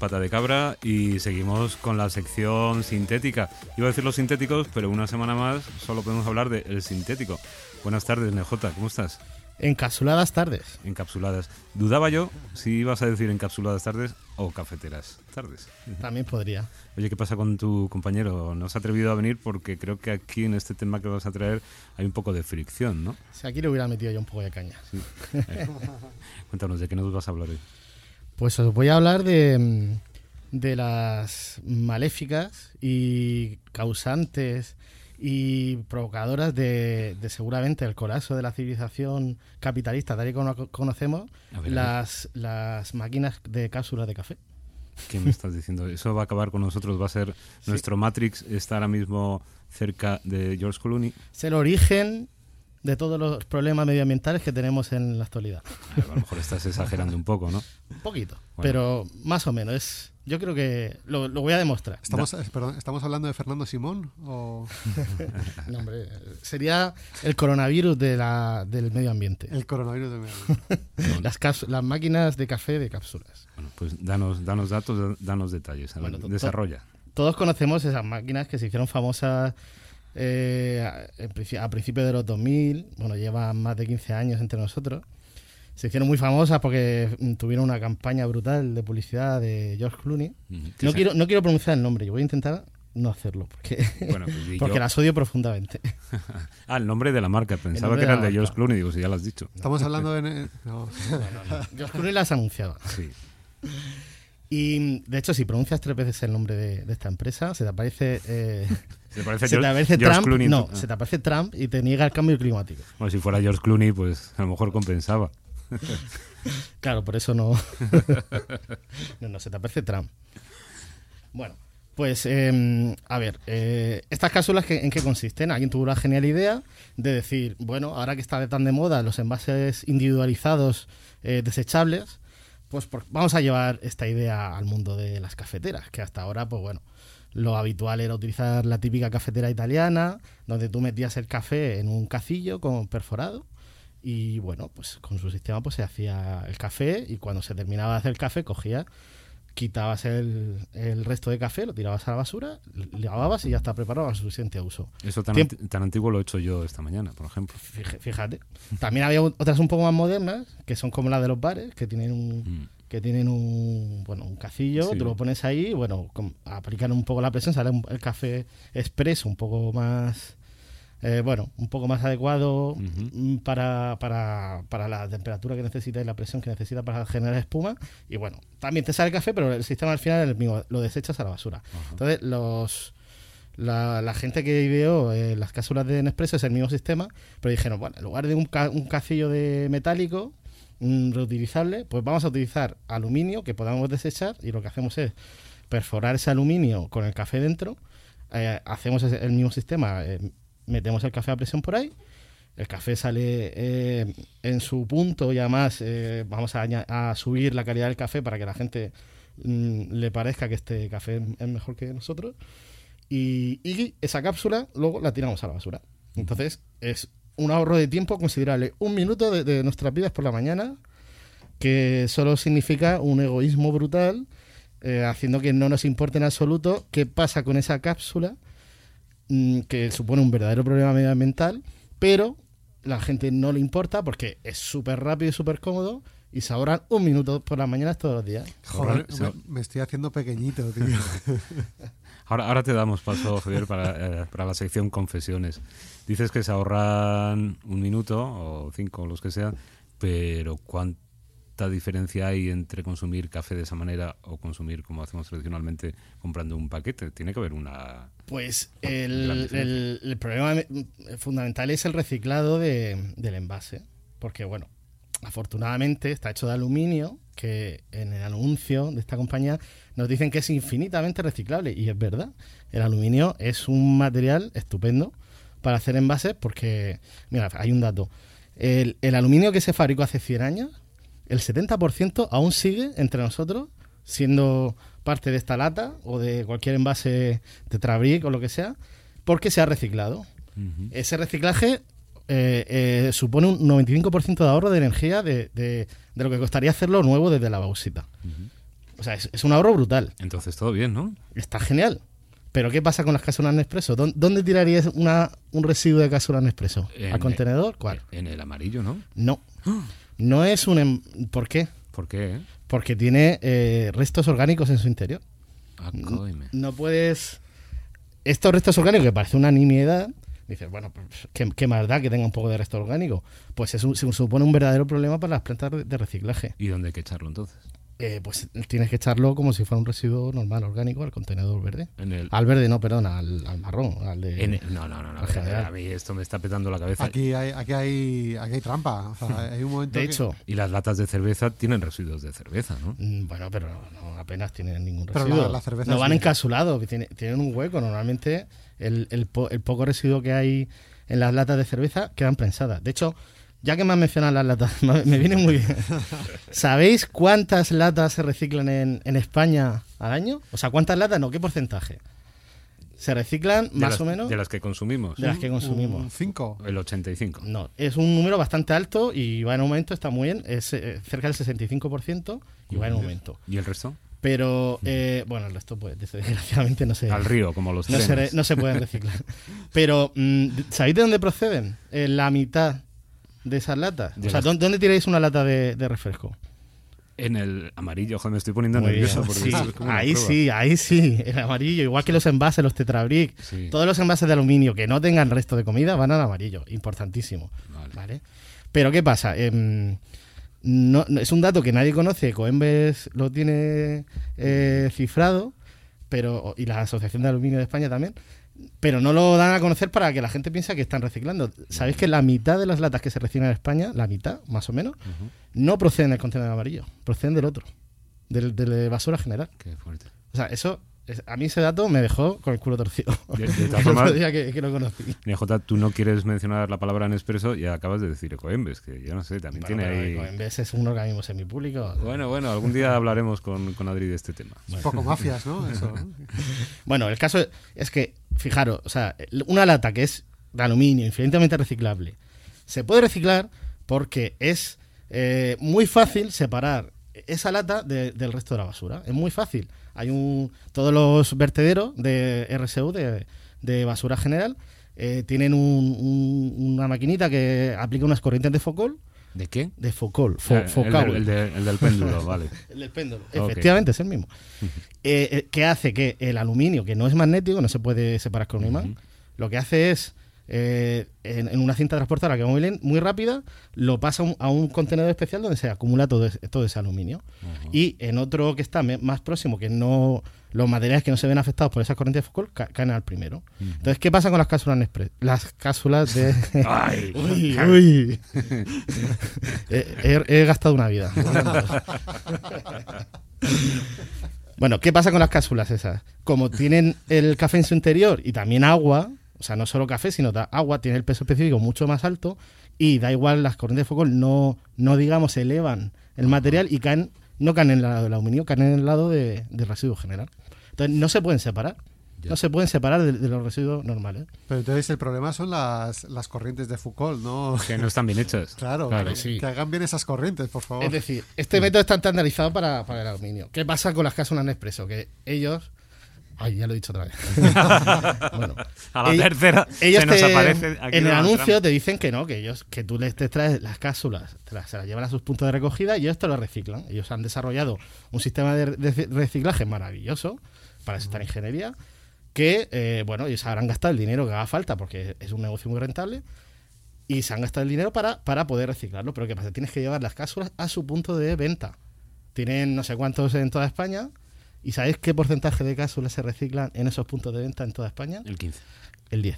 Pata de Cabra y seguimos con la sección sintética. Iba a decir los sintéticos, pero una semana más solo podemos hablar del sintético. Buenas tardes, NJ, ¿cómo estás? Encapsuladas tardes. Encapsuladas. Dudaba yo si ibas a decir encapsuladas tardes o cafeteras tardes. También podría. Oye, ¿qué pasa con tu compañero? ¿No has atrevido a venir? Porque creo que aquí en este tema que vas a traer hay un poco de fricción, ¿no? Si aquí le hubiera metido yo un poco de caña. Cuéntanos, ¿de qué nos vas a hablar hoy? Pues os voy a hablar de, mm, de las maléficas y causantes y provocadoras de, de seguramente el colapso de la civilización capitalista, tal y como conocemos, ver, las, las máquinas de cápsulas de café. ¿Qué me estás diciendo? ¿Eso va a acabar con nosotros? ¿Va a ser nuestro Matrix? ¿Está ahora mismo cerca de George Clooney? Es el origen de todos los problemas medioambientales que tenemos en la actualidad. A lo mejor estás exagerando un poco, ¿no? Un poquito, Bueno. pero más o menos. Es, yo creo que lo, lo voy a demostrar. ¿Estamos, eh, perdón, ¿Estamos hablando de Fernando Simón? O No, hombre, sería el coronavirus de la, del medio ambiente. el coronavirus de medio? Las, caps- las máquinas de café de cápsulas. Bueno, pues danos, danos datos, danos detalles. To- desarrolla. Todos conocemos esas máquinas que se hicieron famosas eh, a- princi- a principios de los 2000. Bueno, llevan más de 15 años entre nosotros. Se hicieron muy famosas porque mm, tuvieron una campaña brutal de publicidad de George Clooney. No quiero, no quiero pronunciar el nombre, yo voy a intentar no hacerlo porque, Bueno, pues porque yo. las odio profundamente. Ah, el nombre de la marca. Pensaba que era de el de George. Clooney. Digo, si ya lo has dicho. Estamos hablando de... no. George Clooney las anunciaba. Sí. Y de hecho, si pronuncias tres veces el nombre de, de esta empresa, se te aparece. eh, ¿Se parece se te aparece George Trump. Clooney no, se te aparece Trump y te niega el cambio climático. Bueno, si fuera George Clooney, pues a lo mejor compensaba. Claro, por eso no. no, no, se te aparece Trump. Bueno, pues eh, a ver, eh, estas cápsulas que- en qué consisten. Alguien tuvo la genial idea de decir, bueno, ahora que está de tan de moda los envases individualizados eh, desechables, pues por- vamos a llevar esta idea al mundo de las cafeteras, que hasta ahora, pues bueno, lo habitual era utilizar la típica cafetera italiana, donde tú metías el café en un cacillo con perforado y bueno, pues con su sistema pues se hacía el café y cuando se terminaba de hacer el café cogías, quitabas el, el resto de café, lo tirabas a la basura, lavabas y ya está preparado a su suficiente uso. Eso tan, Tiempo- tan antiguo lo he hecho yo esta mañana, por ejemplo. Fíjate. fíjate. También había otras un poco más modernas, que son como las de los bares, que tienen un, Mm. Que tienen un, bueno, un cacillo, Sí. tú lo pones ahí, y, bueno, con- aplican un poco la presión, sale un- el café expreso un poco más, eh, bueno, un poco más adecuado mm, para, para, para la temperatura que necesita y la presión que necesita para generar espuma. Y bueno, también te sale el café, pero el sistema al final es el mismo, lo desechas a la basura. Entonces, los... La, la gente que ideó eh, las cápsulas de Nespresso es el mismo sistema, pero dijeron, bueno, en lugar de un, ca- un cacillo de metálico reutilizable, pues vamos a utilizar aluminio que podamos desechar y lo que hacemos es perforar ese aluminio con el café dentro, eh, hacemos el mismo sistema, eh, metemos el café a presión por ahí, el café sale eh, en su punto y además vamos a subir la calidad del café para que la gente mm, le parezca que este café es mejor que nosotros. Y, y esa cápsula luego la tiramos a la basura. Entonces es un ahorro de tiempo considerable. Un minuto de, de nuestras vidas por la mañana, que solo significa un egoísmo brutal, eh, haciendo que no nos importe en absoluto qué pasa con esa cápsula, mm, que supone un verdadero problema medioambiental, pero la gente no le importa porque es súper rápido y súper cómodo y se ahorran un minuto por las mañanas todos los días. Joder, me, me estoy haciendo pequeñito, tío. Ahora, ahora te damos paso, Javier, para, eh, para la sección confesiones. Dices que se ahorran un minuto o cinco, los que sean, pero ¿cuánta diferencia hay entre consumir café de esa manera o consumir como hacemos tradicionalmente comprando un paquete? Tiene que haber una... Pues el, diferencia. el- el problema me- fundamental es el reciclado de- del envase. Porque, bueno, afortunadamente está hecho de aluminio, que en el anuncio de esta compañía nos dicen que es infinitamente reciclable. Y es verdad, el aluminio es un material estupendo para hacer envases porque, mira, hay un dato. El, el aluminio que se fabricó hace 100 años, el 70% aún sigue entre nosotros siendo parte de esta lata o de cualquier envase Tetrabric o lo que sea, porque se ha reciclado. Ese reciclaje eh, eh, supone un 95% de ahorro de energía de, de- de lo que costaría hacerlo nuevo desde la bauxita. O sea, es, es un ahorro brutal. Entonces todo bien, ¿no? Está genial. Pero ¿qué pasa con las cápsulas Nespresso? ¿Dó- ¿Dónde tirarías una, un residuo de cápsulas Nespresso? ¿Al contenedor? ¿Cuál? En el amarillo, ¿no? No. No es un... em- ¿Por qué? ¿Por qué? eh? Porque tiene eh, restos orgánicos en su interior. Ah. No puedes... Estos restos orgánicos, que parece una nimiedad, dices, bueno, pues, ¿qué, qué más da que tenga un poco de resto orgánico? Pues es un- se supone un verdadero problema para las plantas de- reciclaje. ¿Y dónde hay que echarlo entonces? Eh, pues tienes que echarlo como si fuera un residuo normal orgánico al contenedor verde. En el, Al verde no, perdón, al, al marrón. Al de, en el- no, no, no, no. A mí esto me está petando la cabeza. Aquí hay, aquí hay, aquí hay trampa. O sea, hay un momento De que- hecho, Y las latas de cerveza tienen residuos de cerveza, ¿no? mm, bueno, pero no, apenas tienen ningún Pero residuo. la- la cerveza no van encapsulados, tienen, tienen un hueco. Normalmente el, el po- el poco residuo que hay en las latas de cerveza quedan prensadas. De hecho, ya que me has mencionado las latas, me me viene muy bien. ¿Sabéis cuántas latas se reciclan en, en España al año? O sea, ¿cuántas latas? No, ¿qué porcentaje? Se reciclan De más las- o menos De las que consumimos. de las que consumimos. Un 5. El 85. No, es un número bastante alto y va en aumento, está muy bien, es eh, cerca del 65% y va en aumento. ¿Y el resto? Pero, eh, bueno, el resto, pues, desgraciadamente no se, Al río, como los no se, no se pueden reciclar. Pero, mm, ¿sabéis de dónde proceden? Eh, la mitad de esas latas. De o sea, las- ¿dónde, tiráis una lata de, de refresco? En el amarillo, joder, me estoy poniendo Muy nervioso. Porque Sí, esto es como una ahí sí, ahí sí, el amarillo, igual que los envases, los tetrabric, Sí. todos los envases de aluminio que no tengan resto de comida van al amarillo, importantísimo. Vale. ¿vale? Pero ¿qué pasa? Em, no, no- es un dato que nadie conoce, Coembes lo tiene eh, cifrado, pero y la Asociación de Aluminio de España también, pero no lo dan a conocer para que la gente piense que están reciclando. ¿Sabéis que la mitad de las latas que se reciclan en España, la mitad más o menos, no proceden del contenedor amarillo, proceden del otro, del, de basura general? Qué fuerte. O sea, eso, es- a mí ese dato me dejó con el culo torcido. De- todas formas- que, que lo conocí. Jota, tú no quieres mencionar la palabra Nespresso y acabas de decir Ecoembes, que yo no sé, también Bueno, tiene ahí... Coembes es un organismo semipúblico. Bueno, bueno, algún día hablaremos con, con Adri de este tema. Un poco mafias, ¿no? Eso. ¿no? Bueno, el caso es que, fijaros, o sea, una lata que es de aluminio, infinitamente reciclable, se puede reciclar porque es eh, muy fácil separar esa lata de- del resto de la basura. Es muy fácil. Hay un. Todos los vertederos de RSU, de, de basura general, eh, tienen un- un- una maquinita que aplica unas corrientes de Focol. ¿De qué? De Focol. fo- Ah, el, el de- el del péndulo, vale. El del péndulo. Efectivamente, es el mismo. Eh, eh, que hace que el aluminio, que no es magnético, no se puede separar con un imán, lo que hace es, eh, en, en una cinta transportadora que va muy, rápida, lo pasa a un, a un contenedor especial donde se acumula todo, ese- todo ese aluminio. Y en otro que está más próximo, que no los materiales que no se ven afectados por esas corrientes de Foucault ca- caen al primero. Entonces, ¿qué pasa con las cápsulas Nespresso? Las cápsulas de... Ay. uy, uy. he, he- he gastado una vida. Bueno, ¿qué pasa con las cápsulas esas? Como tienen el café en su interior y también agua, o sea, no solo café, sino da- agua, tiene el peso específico mucho más alto y da igual, las corrientes de Foucault no, no digamos, elevan el material y caen, no caen en el lado del aluminio, caen en el lado de, del residuo general. Entonces, no se pueden separar. No se pueden separar de, de los residuos normales. Pero entonces el problema son las, las corrientes de Foucault, ¿no? Que no están bien hechas. Claro, Claro, que, sí. que hagan bien esas corrientes, por favor. Es decir, este método está estandarizado para, para el aluminio. ¿Qué pasa con las cápsulas Nespresso? Que ellos... Ay, ya lo he dicho otra vez. bueno, A la tercera ellos se nos te- aparece aquí en el anuncio Trump. te dicen que no, que ellos, que tú les te traes las cápsulas, te las, se las llevan a sus puntos de recogida y ellos te lo reciclan. Ellos han desarrollado un sistema de, de reciclaje maravilloso para esta ingeniería que, eh, bueno, ellos habrán gastado el dinero que haga falta porque es un negocio muy rentable y se han gastado el dinero para, para poder reciclarlo. Pero ¿qué pasa? Tienes que llevar las cápsulas a su punto de venta. Tienen no sé cuántos en toda España. ¿Y sabéis qué porcentaje de cápsulas se reciclan en esos puntos de venta en toda España? El 15. El 10.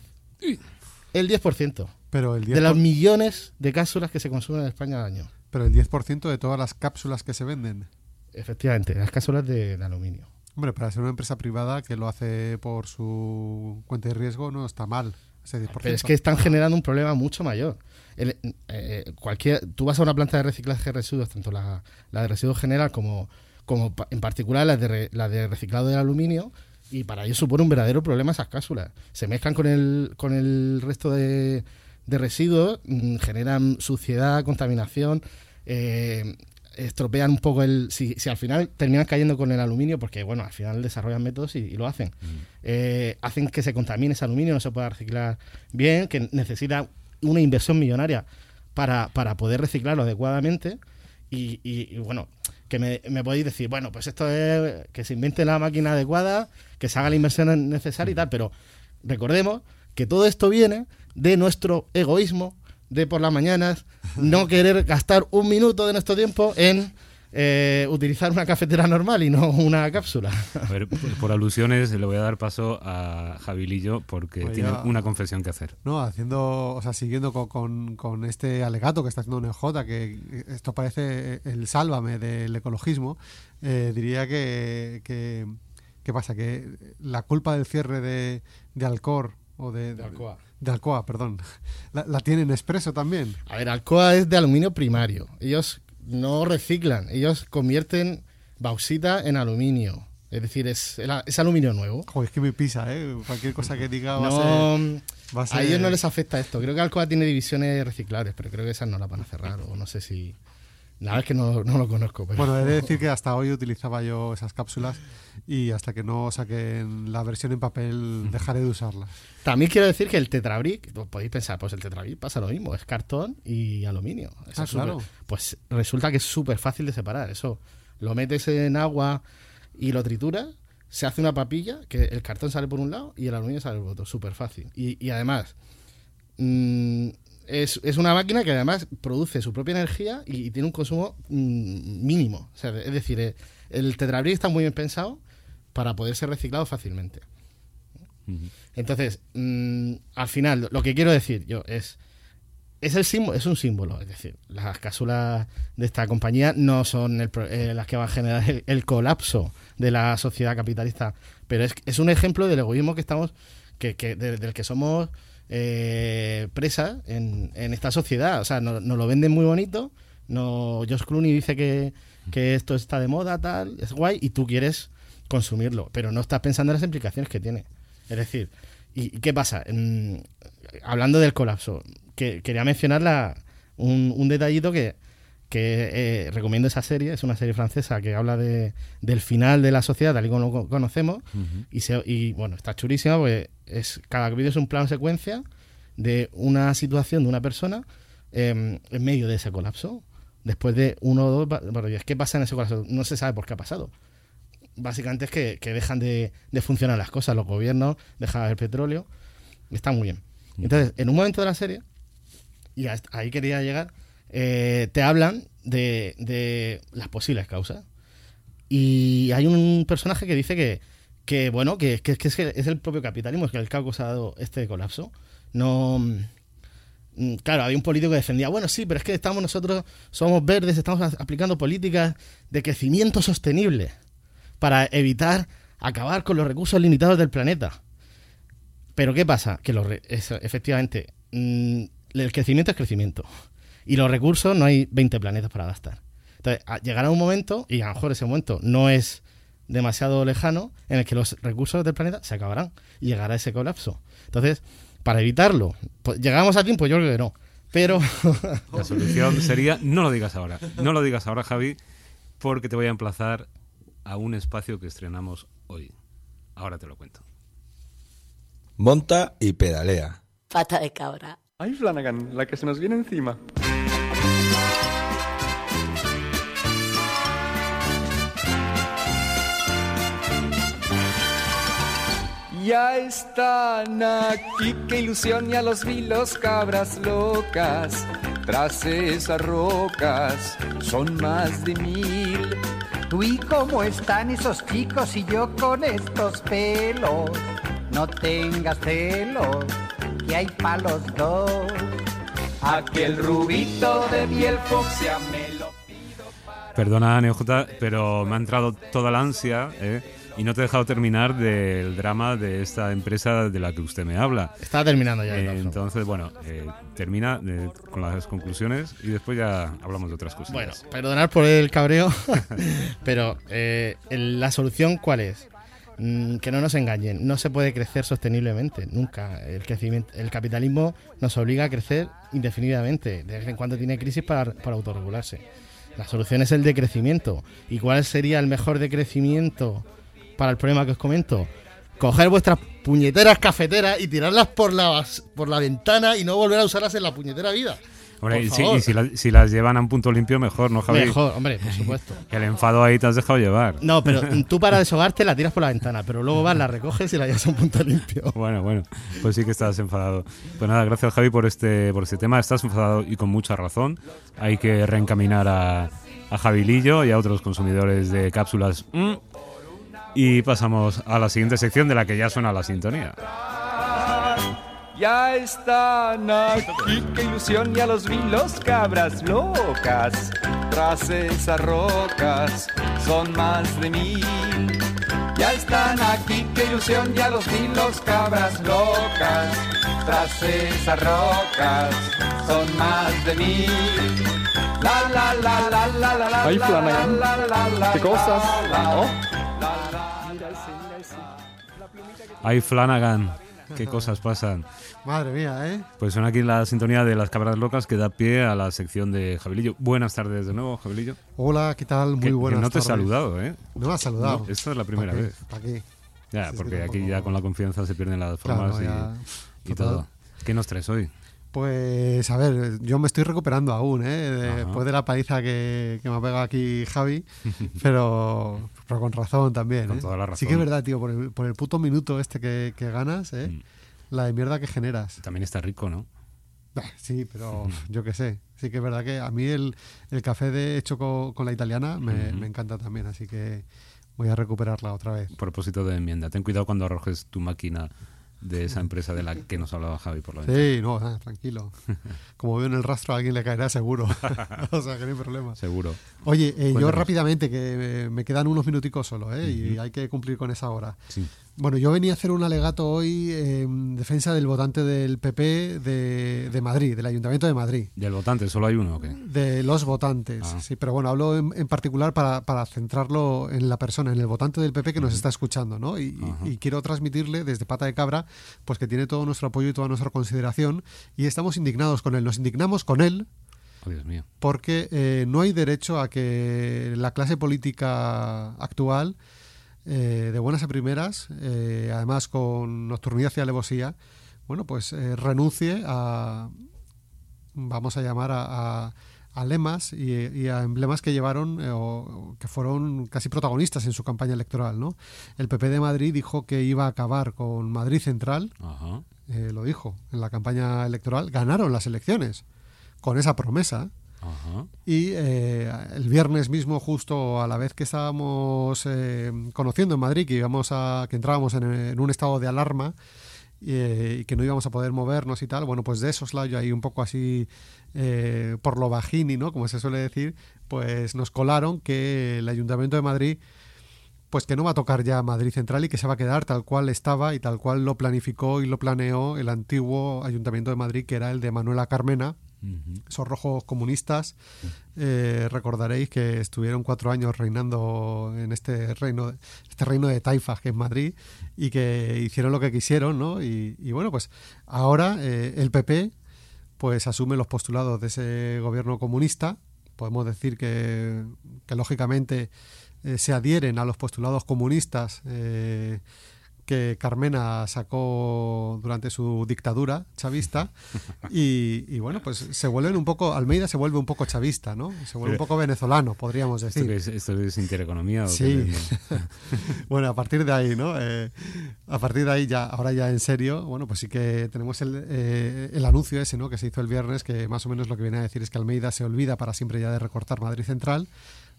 El 10%. Pero el 10%, De los millones de cápsulas que se consumen en España al año. pero el 10 de todas las cápsulas que se venden. Efectivamente, las cápsulas de, de aluminio. Hombre, para ser una empresa privada que lo hace por su cuenta de riesgo no está mal. Ese 10%. Pero es que están generando un problema mucho mayor. El- eh, cualquier, tú vas a una planta de reciclaje de residuos, tanto la, la de residuos general como, como en particular la de, re- la de reciclado del aluminio, y para ellos supone un verdadero problema esas cápsulas. Se mezclan con el, con el resto de, de residuos, mm, generan suciedad, contaminación. eh, estropean un poco el. Si, si al final terminan cayendo con el aluminio, porque bueno, al final desarrollan métodos y, y lo hacen, eh, hacen que se contamine ese aluminio, no se pueda reciclar bien, que necesita una inversión millonaria para, para poder reciclarlo adecuadamente. Y, y- y, bueno, que me, me podéis decir, bueno, pues esto es que se invente la máquina adecuada, que se haga la inversión necesaria y tal, pero recordemos que todo esto viene de nuestro egoísmo de por las mañanas no querer gastar un minuto de nuestro tiempo en eh, utilizar una cafetera normal y no una cápsula. A ver, por, alusiones le voy a dar paso a Javilillo porque Pues tiene una confesión que hacer. No, haciendo, o sea, siguiendo con, con- con este alegato que está haciendo NJ, que esto parece el sálvame del ecologismo, eh, diría que, que, ¿qué pasa? Que la culpa del cierre de, de Alcor o de, De Alcoa. de Alcoa, perdón, la, la tiene Nespresso también. A ver, Alcoa es de aluminio primario. Ellos no reciclan, ellos convierten bauxita en aluminio. Es decir, es, es aluminio nuevo. Joder, es que me pisa, ¿eh? Cualquier cosa que diga va No, a ser... va a ser- a ellos no les afecta esto. Creo que Alcoa tiene divisiones reciclables, pero creo que esas no las van a cerrar. O no sé si. La verdad es que no, no lo conozco. Pero... Bueno, he de decir que hasta hoy utilizaba yo esas cápsulas y hasta que no saquen la versión en papel dejaré de usarlas. También quiero decir que el Tetrabric, pues podéis pensar, pues el Tetrabric pasa lo mismo, es cartón y aluminio. Eso Ah, es claro. Pues resulta que es súper fácil de separar. Eso lo metes en agua y lo trituras, se hace una papilla, que el cartón sale por un lado y el aluminio sale por otro, súper fácil. Y, y además, mm, es, es una máquina que además produce su propia energía y, y tiene un consumo mm, mínimo. O sea, es decir, eh, el Tetrabric está muy bien pensado para poder ser reciclado fácilmente. Entonces, mm, al final, lo que quiero decir yo es. Es, el símbolo, es un símbolo, es decir, las cápsulas de esta compañía no son el eh, las que van a generar el, el colapso de la sociedad capitalista, pero es, es un ejemplo del egoísmo que estamos, que, que- de- del que somos eh, presa en, esta sociedad. O sea, nos, nos lo venden muy bonito, no, Josh Clooney dice que, esto está de moda, tal, es guay, y tú quieres consumirlo, pero no estás pensando en las implicaciones que tiene. Es decir, ¿y, qué pasa? Hablando del colapso, que quería mencionar un, un detallito que, que eh, recomiendo esa serie, es una serie francesa que habla de, del final de la sociedad tal y como lo co- conocemos, y, se- y, bueno, está churísima porque es, cada vídeo es un plano secuencia de una situación de una persona eh, en medio de ese colapso. Después de uno o dos, bueno, ¿y es ¿qué pasa en ese colapso? No se sabe por qué ha pasado. Básicamente es que, que dejan de, de funcionar las cosas, los gobiernos dejan el petróleo, está muy bien. Entonces, en un momento de la serie, y ahí quería llegar, eh, te hablan de, de las posibles causas. Y hay un personaje que dice que, bueno, que, es, es el propio capitalismo que el que ha causado este colapso. No. mm, Claro, había un político que defendía, bueno, sí, pero es que estamos nosotros, somos verdes, estamos aplicando políticas de crecimiento sostenible para evitar acabar con los recursos limitados del planeta. Pero ¿qué pasa? Que los eso, efectivamente, mm, el crecimiento es crecimiento. Y los recursos no hay 20 planetas para gastar. Entonces, llegará un momento, y a lo mejor ese momento no es demasiado lejano, en el que los recursos del planeta se acabarán y llegará ese colapso. Entonces, para evitarlo, pues, ¿llegamos a tiempo? Yo creo que no. Pero La solución sería no lo digas ahora. No lo digas ahora, Javi, porque te voy a emplazar a un espacio que estrenamos hoy. Ahora te lo cuento. Monta y pedalea. Pata de cabra. Ay, Flanagan, la que se nos viene encima. Ya están aquí, qué ilusión y a los vilos cabras locas. Tras esas rocas son más de mil. Uy, ¿cómo están esos chicos y yo con estos pelos? No tengas celos, que hay palos dos. Aquel rubito de piel fucsia me lo Perdona, NJ, pero me ha entrado toda la ansia ¿eh? y no te he dejado terminar del drama de esta empresa de la que usted me habla. Está terminando ya, Eh, entonces, bueno, eh, termina eh, con las conclusiones y después ya hablamos de otras cosas. Bueno, perdonad por el cabreo, pero eh, la solución ¿cuál es? Mm, que no nos engañen, no se puede crecer sosteniblemente, nunca. El crecimiento, el capitalismo nos obliga a crecer indefinidamente, de vez en cuando tiene crisis para, para autorregularse. La solución es el decrecimiento. ¿Y cuál sería el mejor decrecimiento para el problema que os comento? Coger vuestras puñeteras cafeteras y tirarlas por la, por la ventana y no volver a usarlas en la puñetera vida. Hombre, Por y, si, favor. y si la- si las llevan a un punto limpio, mejor, ¿no, Javi? Mejor, hombre, por supuesto. Que el enfado ahí te has dejado llevar. No, pero tú para deshogarte la tiras por la ventana, pero luego vas, la recoges y la llevas a un punto limpio. Bueno, bueno, pues sí que estás enfadado. Pues nada, gracias Javi por este, por este tema. Estás enfadado y con mucha razón. Hay que reencaminar a, a Javilillo y a otros consumidores de cápsulas. Mm. Y pasamos a la siguiente sección de la que ya suena la sintonía. Ya están aquí, qué ilusión, ya los vi los cabras locas. Tras esas rocas son más de mil. Ya están aquí, qué ilusión, ya los vi los cabras locas. Tras esas rocas son más de mil. La la la la la la la Ay, la, Flanagan, la, la, la, la, ¿qué cosas? la, la, ¿No? Ay, Flanagan, qué cosas pasan. Madre mía, ¿eh? Pues suena aquí la sintonía de las cabras locas que da pie a la sección de Javilillo. Buenas tardes de nuevo, Javilillo. Hola, ¿qué tal? Muy Que- que buenas no te he saludado, ¿eh? No me has saludado. No, esta es la primera vez. ¿Para qué? Ya, Sí, porque aquí ya con la confianza se pierden las Claro, formas y- ya, y, total. todo. ¿Qué nos traes hoy? Pues a ver, yo me estoy recuperando aún, ¿eh? Después de la paliza que, que me ha pegado aquí Javi, pero, pero con razón también. Con ¿eh? toda la Sí que es razón. verdad, tío, por el, por el puto minuto este que, que ganas, ¿eh? Mm. La de mierda que generas. También está rico, ¿no? Sí, pero yo qué sé. Sí que es verdad que a mí el, el café de hecho co- con, la italiana me, Ujú. me encanta también, así que voy a recuperarla otra vez. Propósito de enmienda. Ten cuidado cuando arrojes tu máquina de esa empresa de la que nos hablaba Javi por la ventana. Sí, no, ah, tranquilo. Como veo en el rastro, a alguien le caerá seguro. o sea, que no hay problema. Seguro. Oye, eh, yo rápidamente, que me quedan unos minuticos solo, ¿eh? Y hay que cumplir con esa hora. Sí. Bueno, yo venía a hacer un alegato hoy en defensa del votante del PP de, de Madrid, del Ayuntamiento de Madrid. ¿Del votante solo hay uno o qué? De los votantes, Ah. sí, pero bueno, hablo en, en particular para, para centrarlo en la persona, en el votante del PP que nos está escuchando, ¿no? Y, y- quiero transmitirle desde Pata de Cabra, pues que tiene todo nuestro apoyo y toda nuestra consideración y estamos indignados con él, nos indignamos con él Oh, Dios mío. porque eh, no hay derecho a que la clase política actual, eh, de buenas a primeras, eh, además con nocturnidad y alevosía, bueno, pues eh, renuncie a, vamos a llamar a, a- a lemas y, y a emblemas que llevaron o, que fueron casi protagonistas en su campaña electoral, ¿no? El PP de Madrid dijo que iba a acabar con Madrid Central, Ajá. lo dijo en la campaña electoral, ganaron las elecciones con esa promesa. Y eh, el viernes mismo, justo a la vez que estábamos eh, conociendo en Madrid que íbamos a, que entrábamos en, un estado de alarma eh, y que no íbamos a poder movernos y tal, bueno, pues de esos layo ahí un poco así por lo bajini, ¿no? Como se suele decir, pues nos colaron que el Ayuntamiento de Madrid pues que no va a tocar ya Madrid Central y que se va a quedar tal cual estaba y tal cual lo planificó y lo planeó el antiguo Ayuntamiento de Madrid, que era el de Manuela Carmena, Esos rojos comunistas. Eh, recordaréis que estuvieron cuatro años reinando en este reino, este reino de taifas que es Madrid y que hicieron lo que quisieron, ¿no? Y, bueno, pues ahora eh, el PP pues asume los postulados de ese gobierno comunista. Podemos decir que, lógicamente eh, se adhieren a los postulados comunistas que Carmena sacó durante su dictadura chavista y, y, bueno, pues se vuelven un poco, Almeida se vuelve un poco chavista, ¿no? Se vuelve un poco venezolano, podríamos ¿Esto, decir. qué es, ¿Esto es intereconomía? o Sí. bueno, a partir de ahí, ¿no? Eh, a partir de ahí ya, ahora ya en serio, bueno, pues sí que tenemos el, eh, el anuncio ese, ¿no? Que se hizo el viernes, que más o menos lo que viene a decir es que Almeida se olvida para siempre ya de recortar Madrid Central.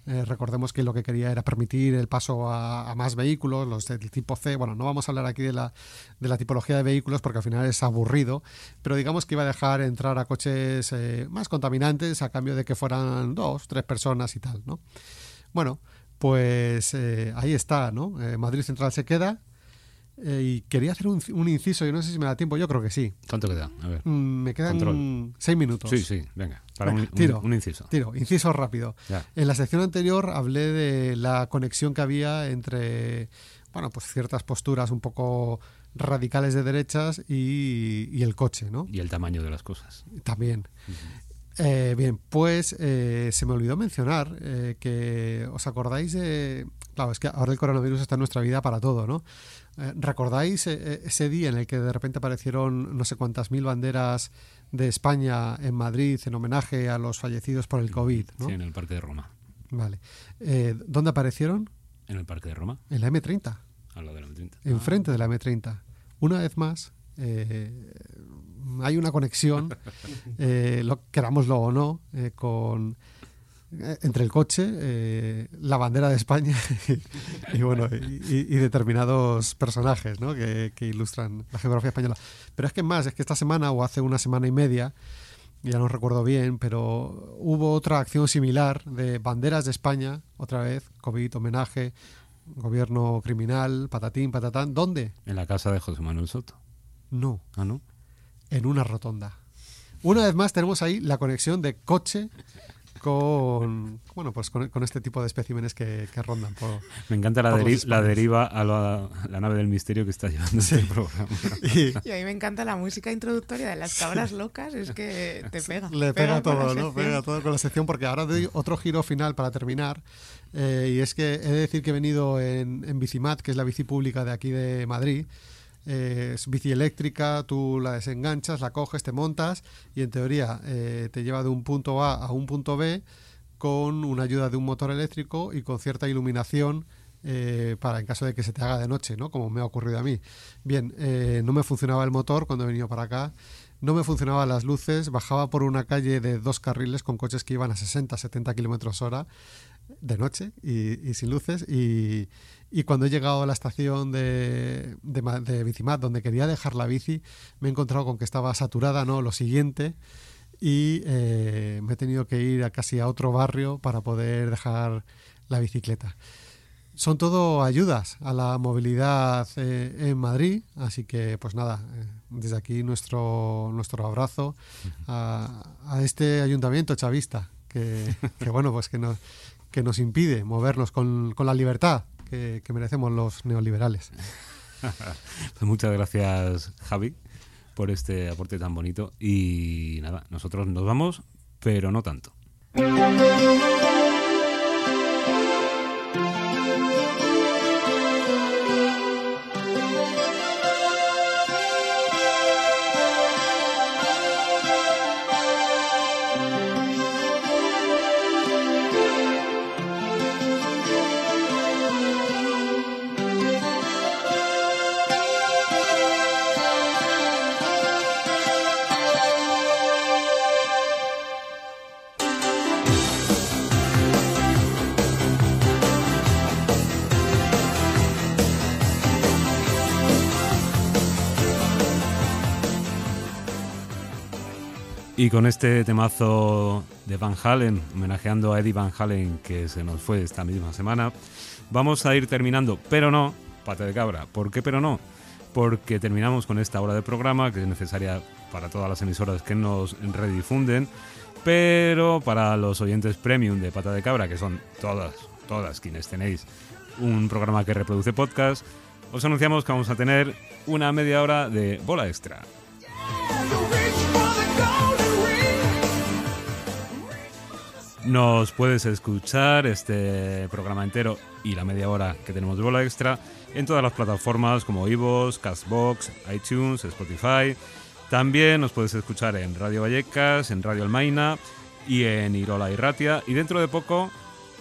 Eh, recordemos que lo que quería era permitir el paso a, más vehículos, los del tipo C. Bueno, no vamos a hablar aquí de la, de la tipología de vehículos porque al final es aburrido, pero digamos que iba a dejar entrar a coches eh, más contaminantes a cambio de que fueran dos, tres personas y tal, ¿no? Bueno, pues eh, ahí está, ¿no? Madrid Central se queda. Eh, y quería hacer un, un inciso, yo no sé si me da tiempo, yo creo que sí. ¿Cuánto queda? A ver. Mm, me quedan Control. seis minutos. Sí, sí, venga. Para Venga, un, un- tiro, un inciso. Tiro, inciso rápido. Ya. En la sección anterior hablé de la conexión que había entre, bueno, pues ciertas posturas un poco radicales de derechas y, y el coche, ¿no? Y el tamaño de las cosas. También. Eh, bien, pues eh, se me olvidó mencionar que os acordáis de... Claro, es que ahora el coronavirus está en nuestra vida para todo, ¿no? Eh, ¿Recordáis eh, ese día en el que de repente aparecieron no sé cuántas mil banderas de España en Madrid en homenaje a los fallecidos por el COVID? ¿no? Sí, en el Parque de Roma. Vale. Eh, ¿Dónde aparecieron? En el Parque de Roma, En la M30, al lado de la M30. enfrente de la M30. Una vez más, eh, hay una conexión, eh, lo, querámoslo o no, eh, con eh, entre el coche, eh, la bandera de España y, bueno y, y- y determinados personajes ¿no? que, que ilustran la geografía española. Pero es que más, es que esta semana o hace una semana y media, ya no recuerdo bien, pero hubo otra acción similar de banderas de España, otra vez, COVID, homenaje, gobierno criminal, patatín, patatán. ¿Dónde? En la casa de José Manuel Soto. No, Ah, ¿no? en una rotonda. Una vez más tenemos ahí la conexión de coche con bueno pues con, con este tipo de especímenes que, que rondan por Me encanta la, deri- la deriva a la, la nave del misterio que está llevando este programa. Y Y a mí me encanta la música introductoria de las cabras locas, es que te pega. le pega, la todo, ¿no? Pega todo con la sección porque ahora doy otro giro final para terminar eh, y es que he de decir que he venido en, en Bicimat, que es la bici pública de aquí de Madrid. Eh, es bici eléctrica, tú la desenganchas, la coges, te montas y en teoría eh, te lleva de un punto A a un punto B con una ayuda de un motor eléctrico y con cierta iluminación eh, para en caso de que se te haga de noche, ¿no? Como me ha ocurrido a mí. Bien, eh, no me funcionaba el motor cuando he venido para acá, no me funcionaban las luces, bajaba por una calle de dos carriles con coches que iban a 60, 70 kilómetros hora de noche y, y sin luces. Y, y cuando he llegado a la estación de, de, de Bicimat donde quería dejar la bici me he encontrado con que estaba saturada no lo siguiente. Y eh, me he tenido que ir a casi a otro barrio para poder dejar la bicicleta. Son todo ayudas a la movilidad eh, en Madrid, así que pues nada, eh, desde aquí nuestro nuestro abrazo a, a este ayuntamiento chavista que, que, bueno pues que nos que nos impide movernos con, con la libertad que, merecemos los neoliberales. Pues muchas gracias, Javi, por este aporte tan bonito. Y nada, nosotros nos vamos, pero no tanto. Y con este temazo de Van Halen, homenajeando a Eddie Van Halen, que se nos fue esta misma semana, vamos a ir terminando, pero no, pata de cabra. ¿Por qué pero no? Porque terminamos con esta hora de programa, que es necesaria para todas las emisoras que nos redifunden, pero para los oyentes premium de pata de cabra, que son todas, todas quienes tenéis un programa que reproduce podcast, os anunciamos que vamos a tener una media hora de bola extra. Nos puedes escuchar este programa entero y la media hora que tenemos de bola extra en todas las plataformas como iVoox, Castbox, iTunes, Spotify. También nos puedes escuchar en Radio Vallecas, en Radio Almaina y en Irola y Ratia. Y dentro de poco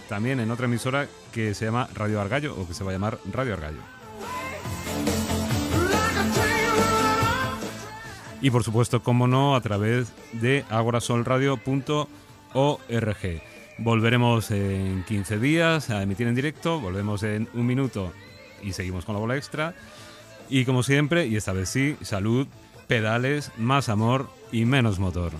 también en otra emisora que se llama Radio Argallo o que se va a llamar Radio Argallo. Y por supuesto, como no, a través de agorasolradio.org. Volveremos en 15 días a emitir en directo, volvemos en un minuto y seguimos con la bola extra. Y como siempre, y esta vez sí, salud, pedales, más amor y menos motor.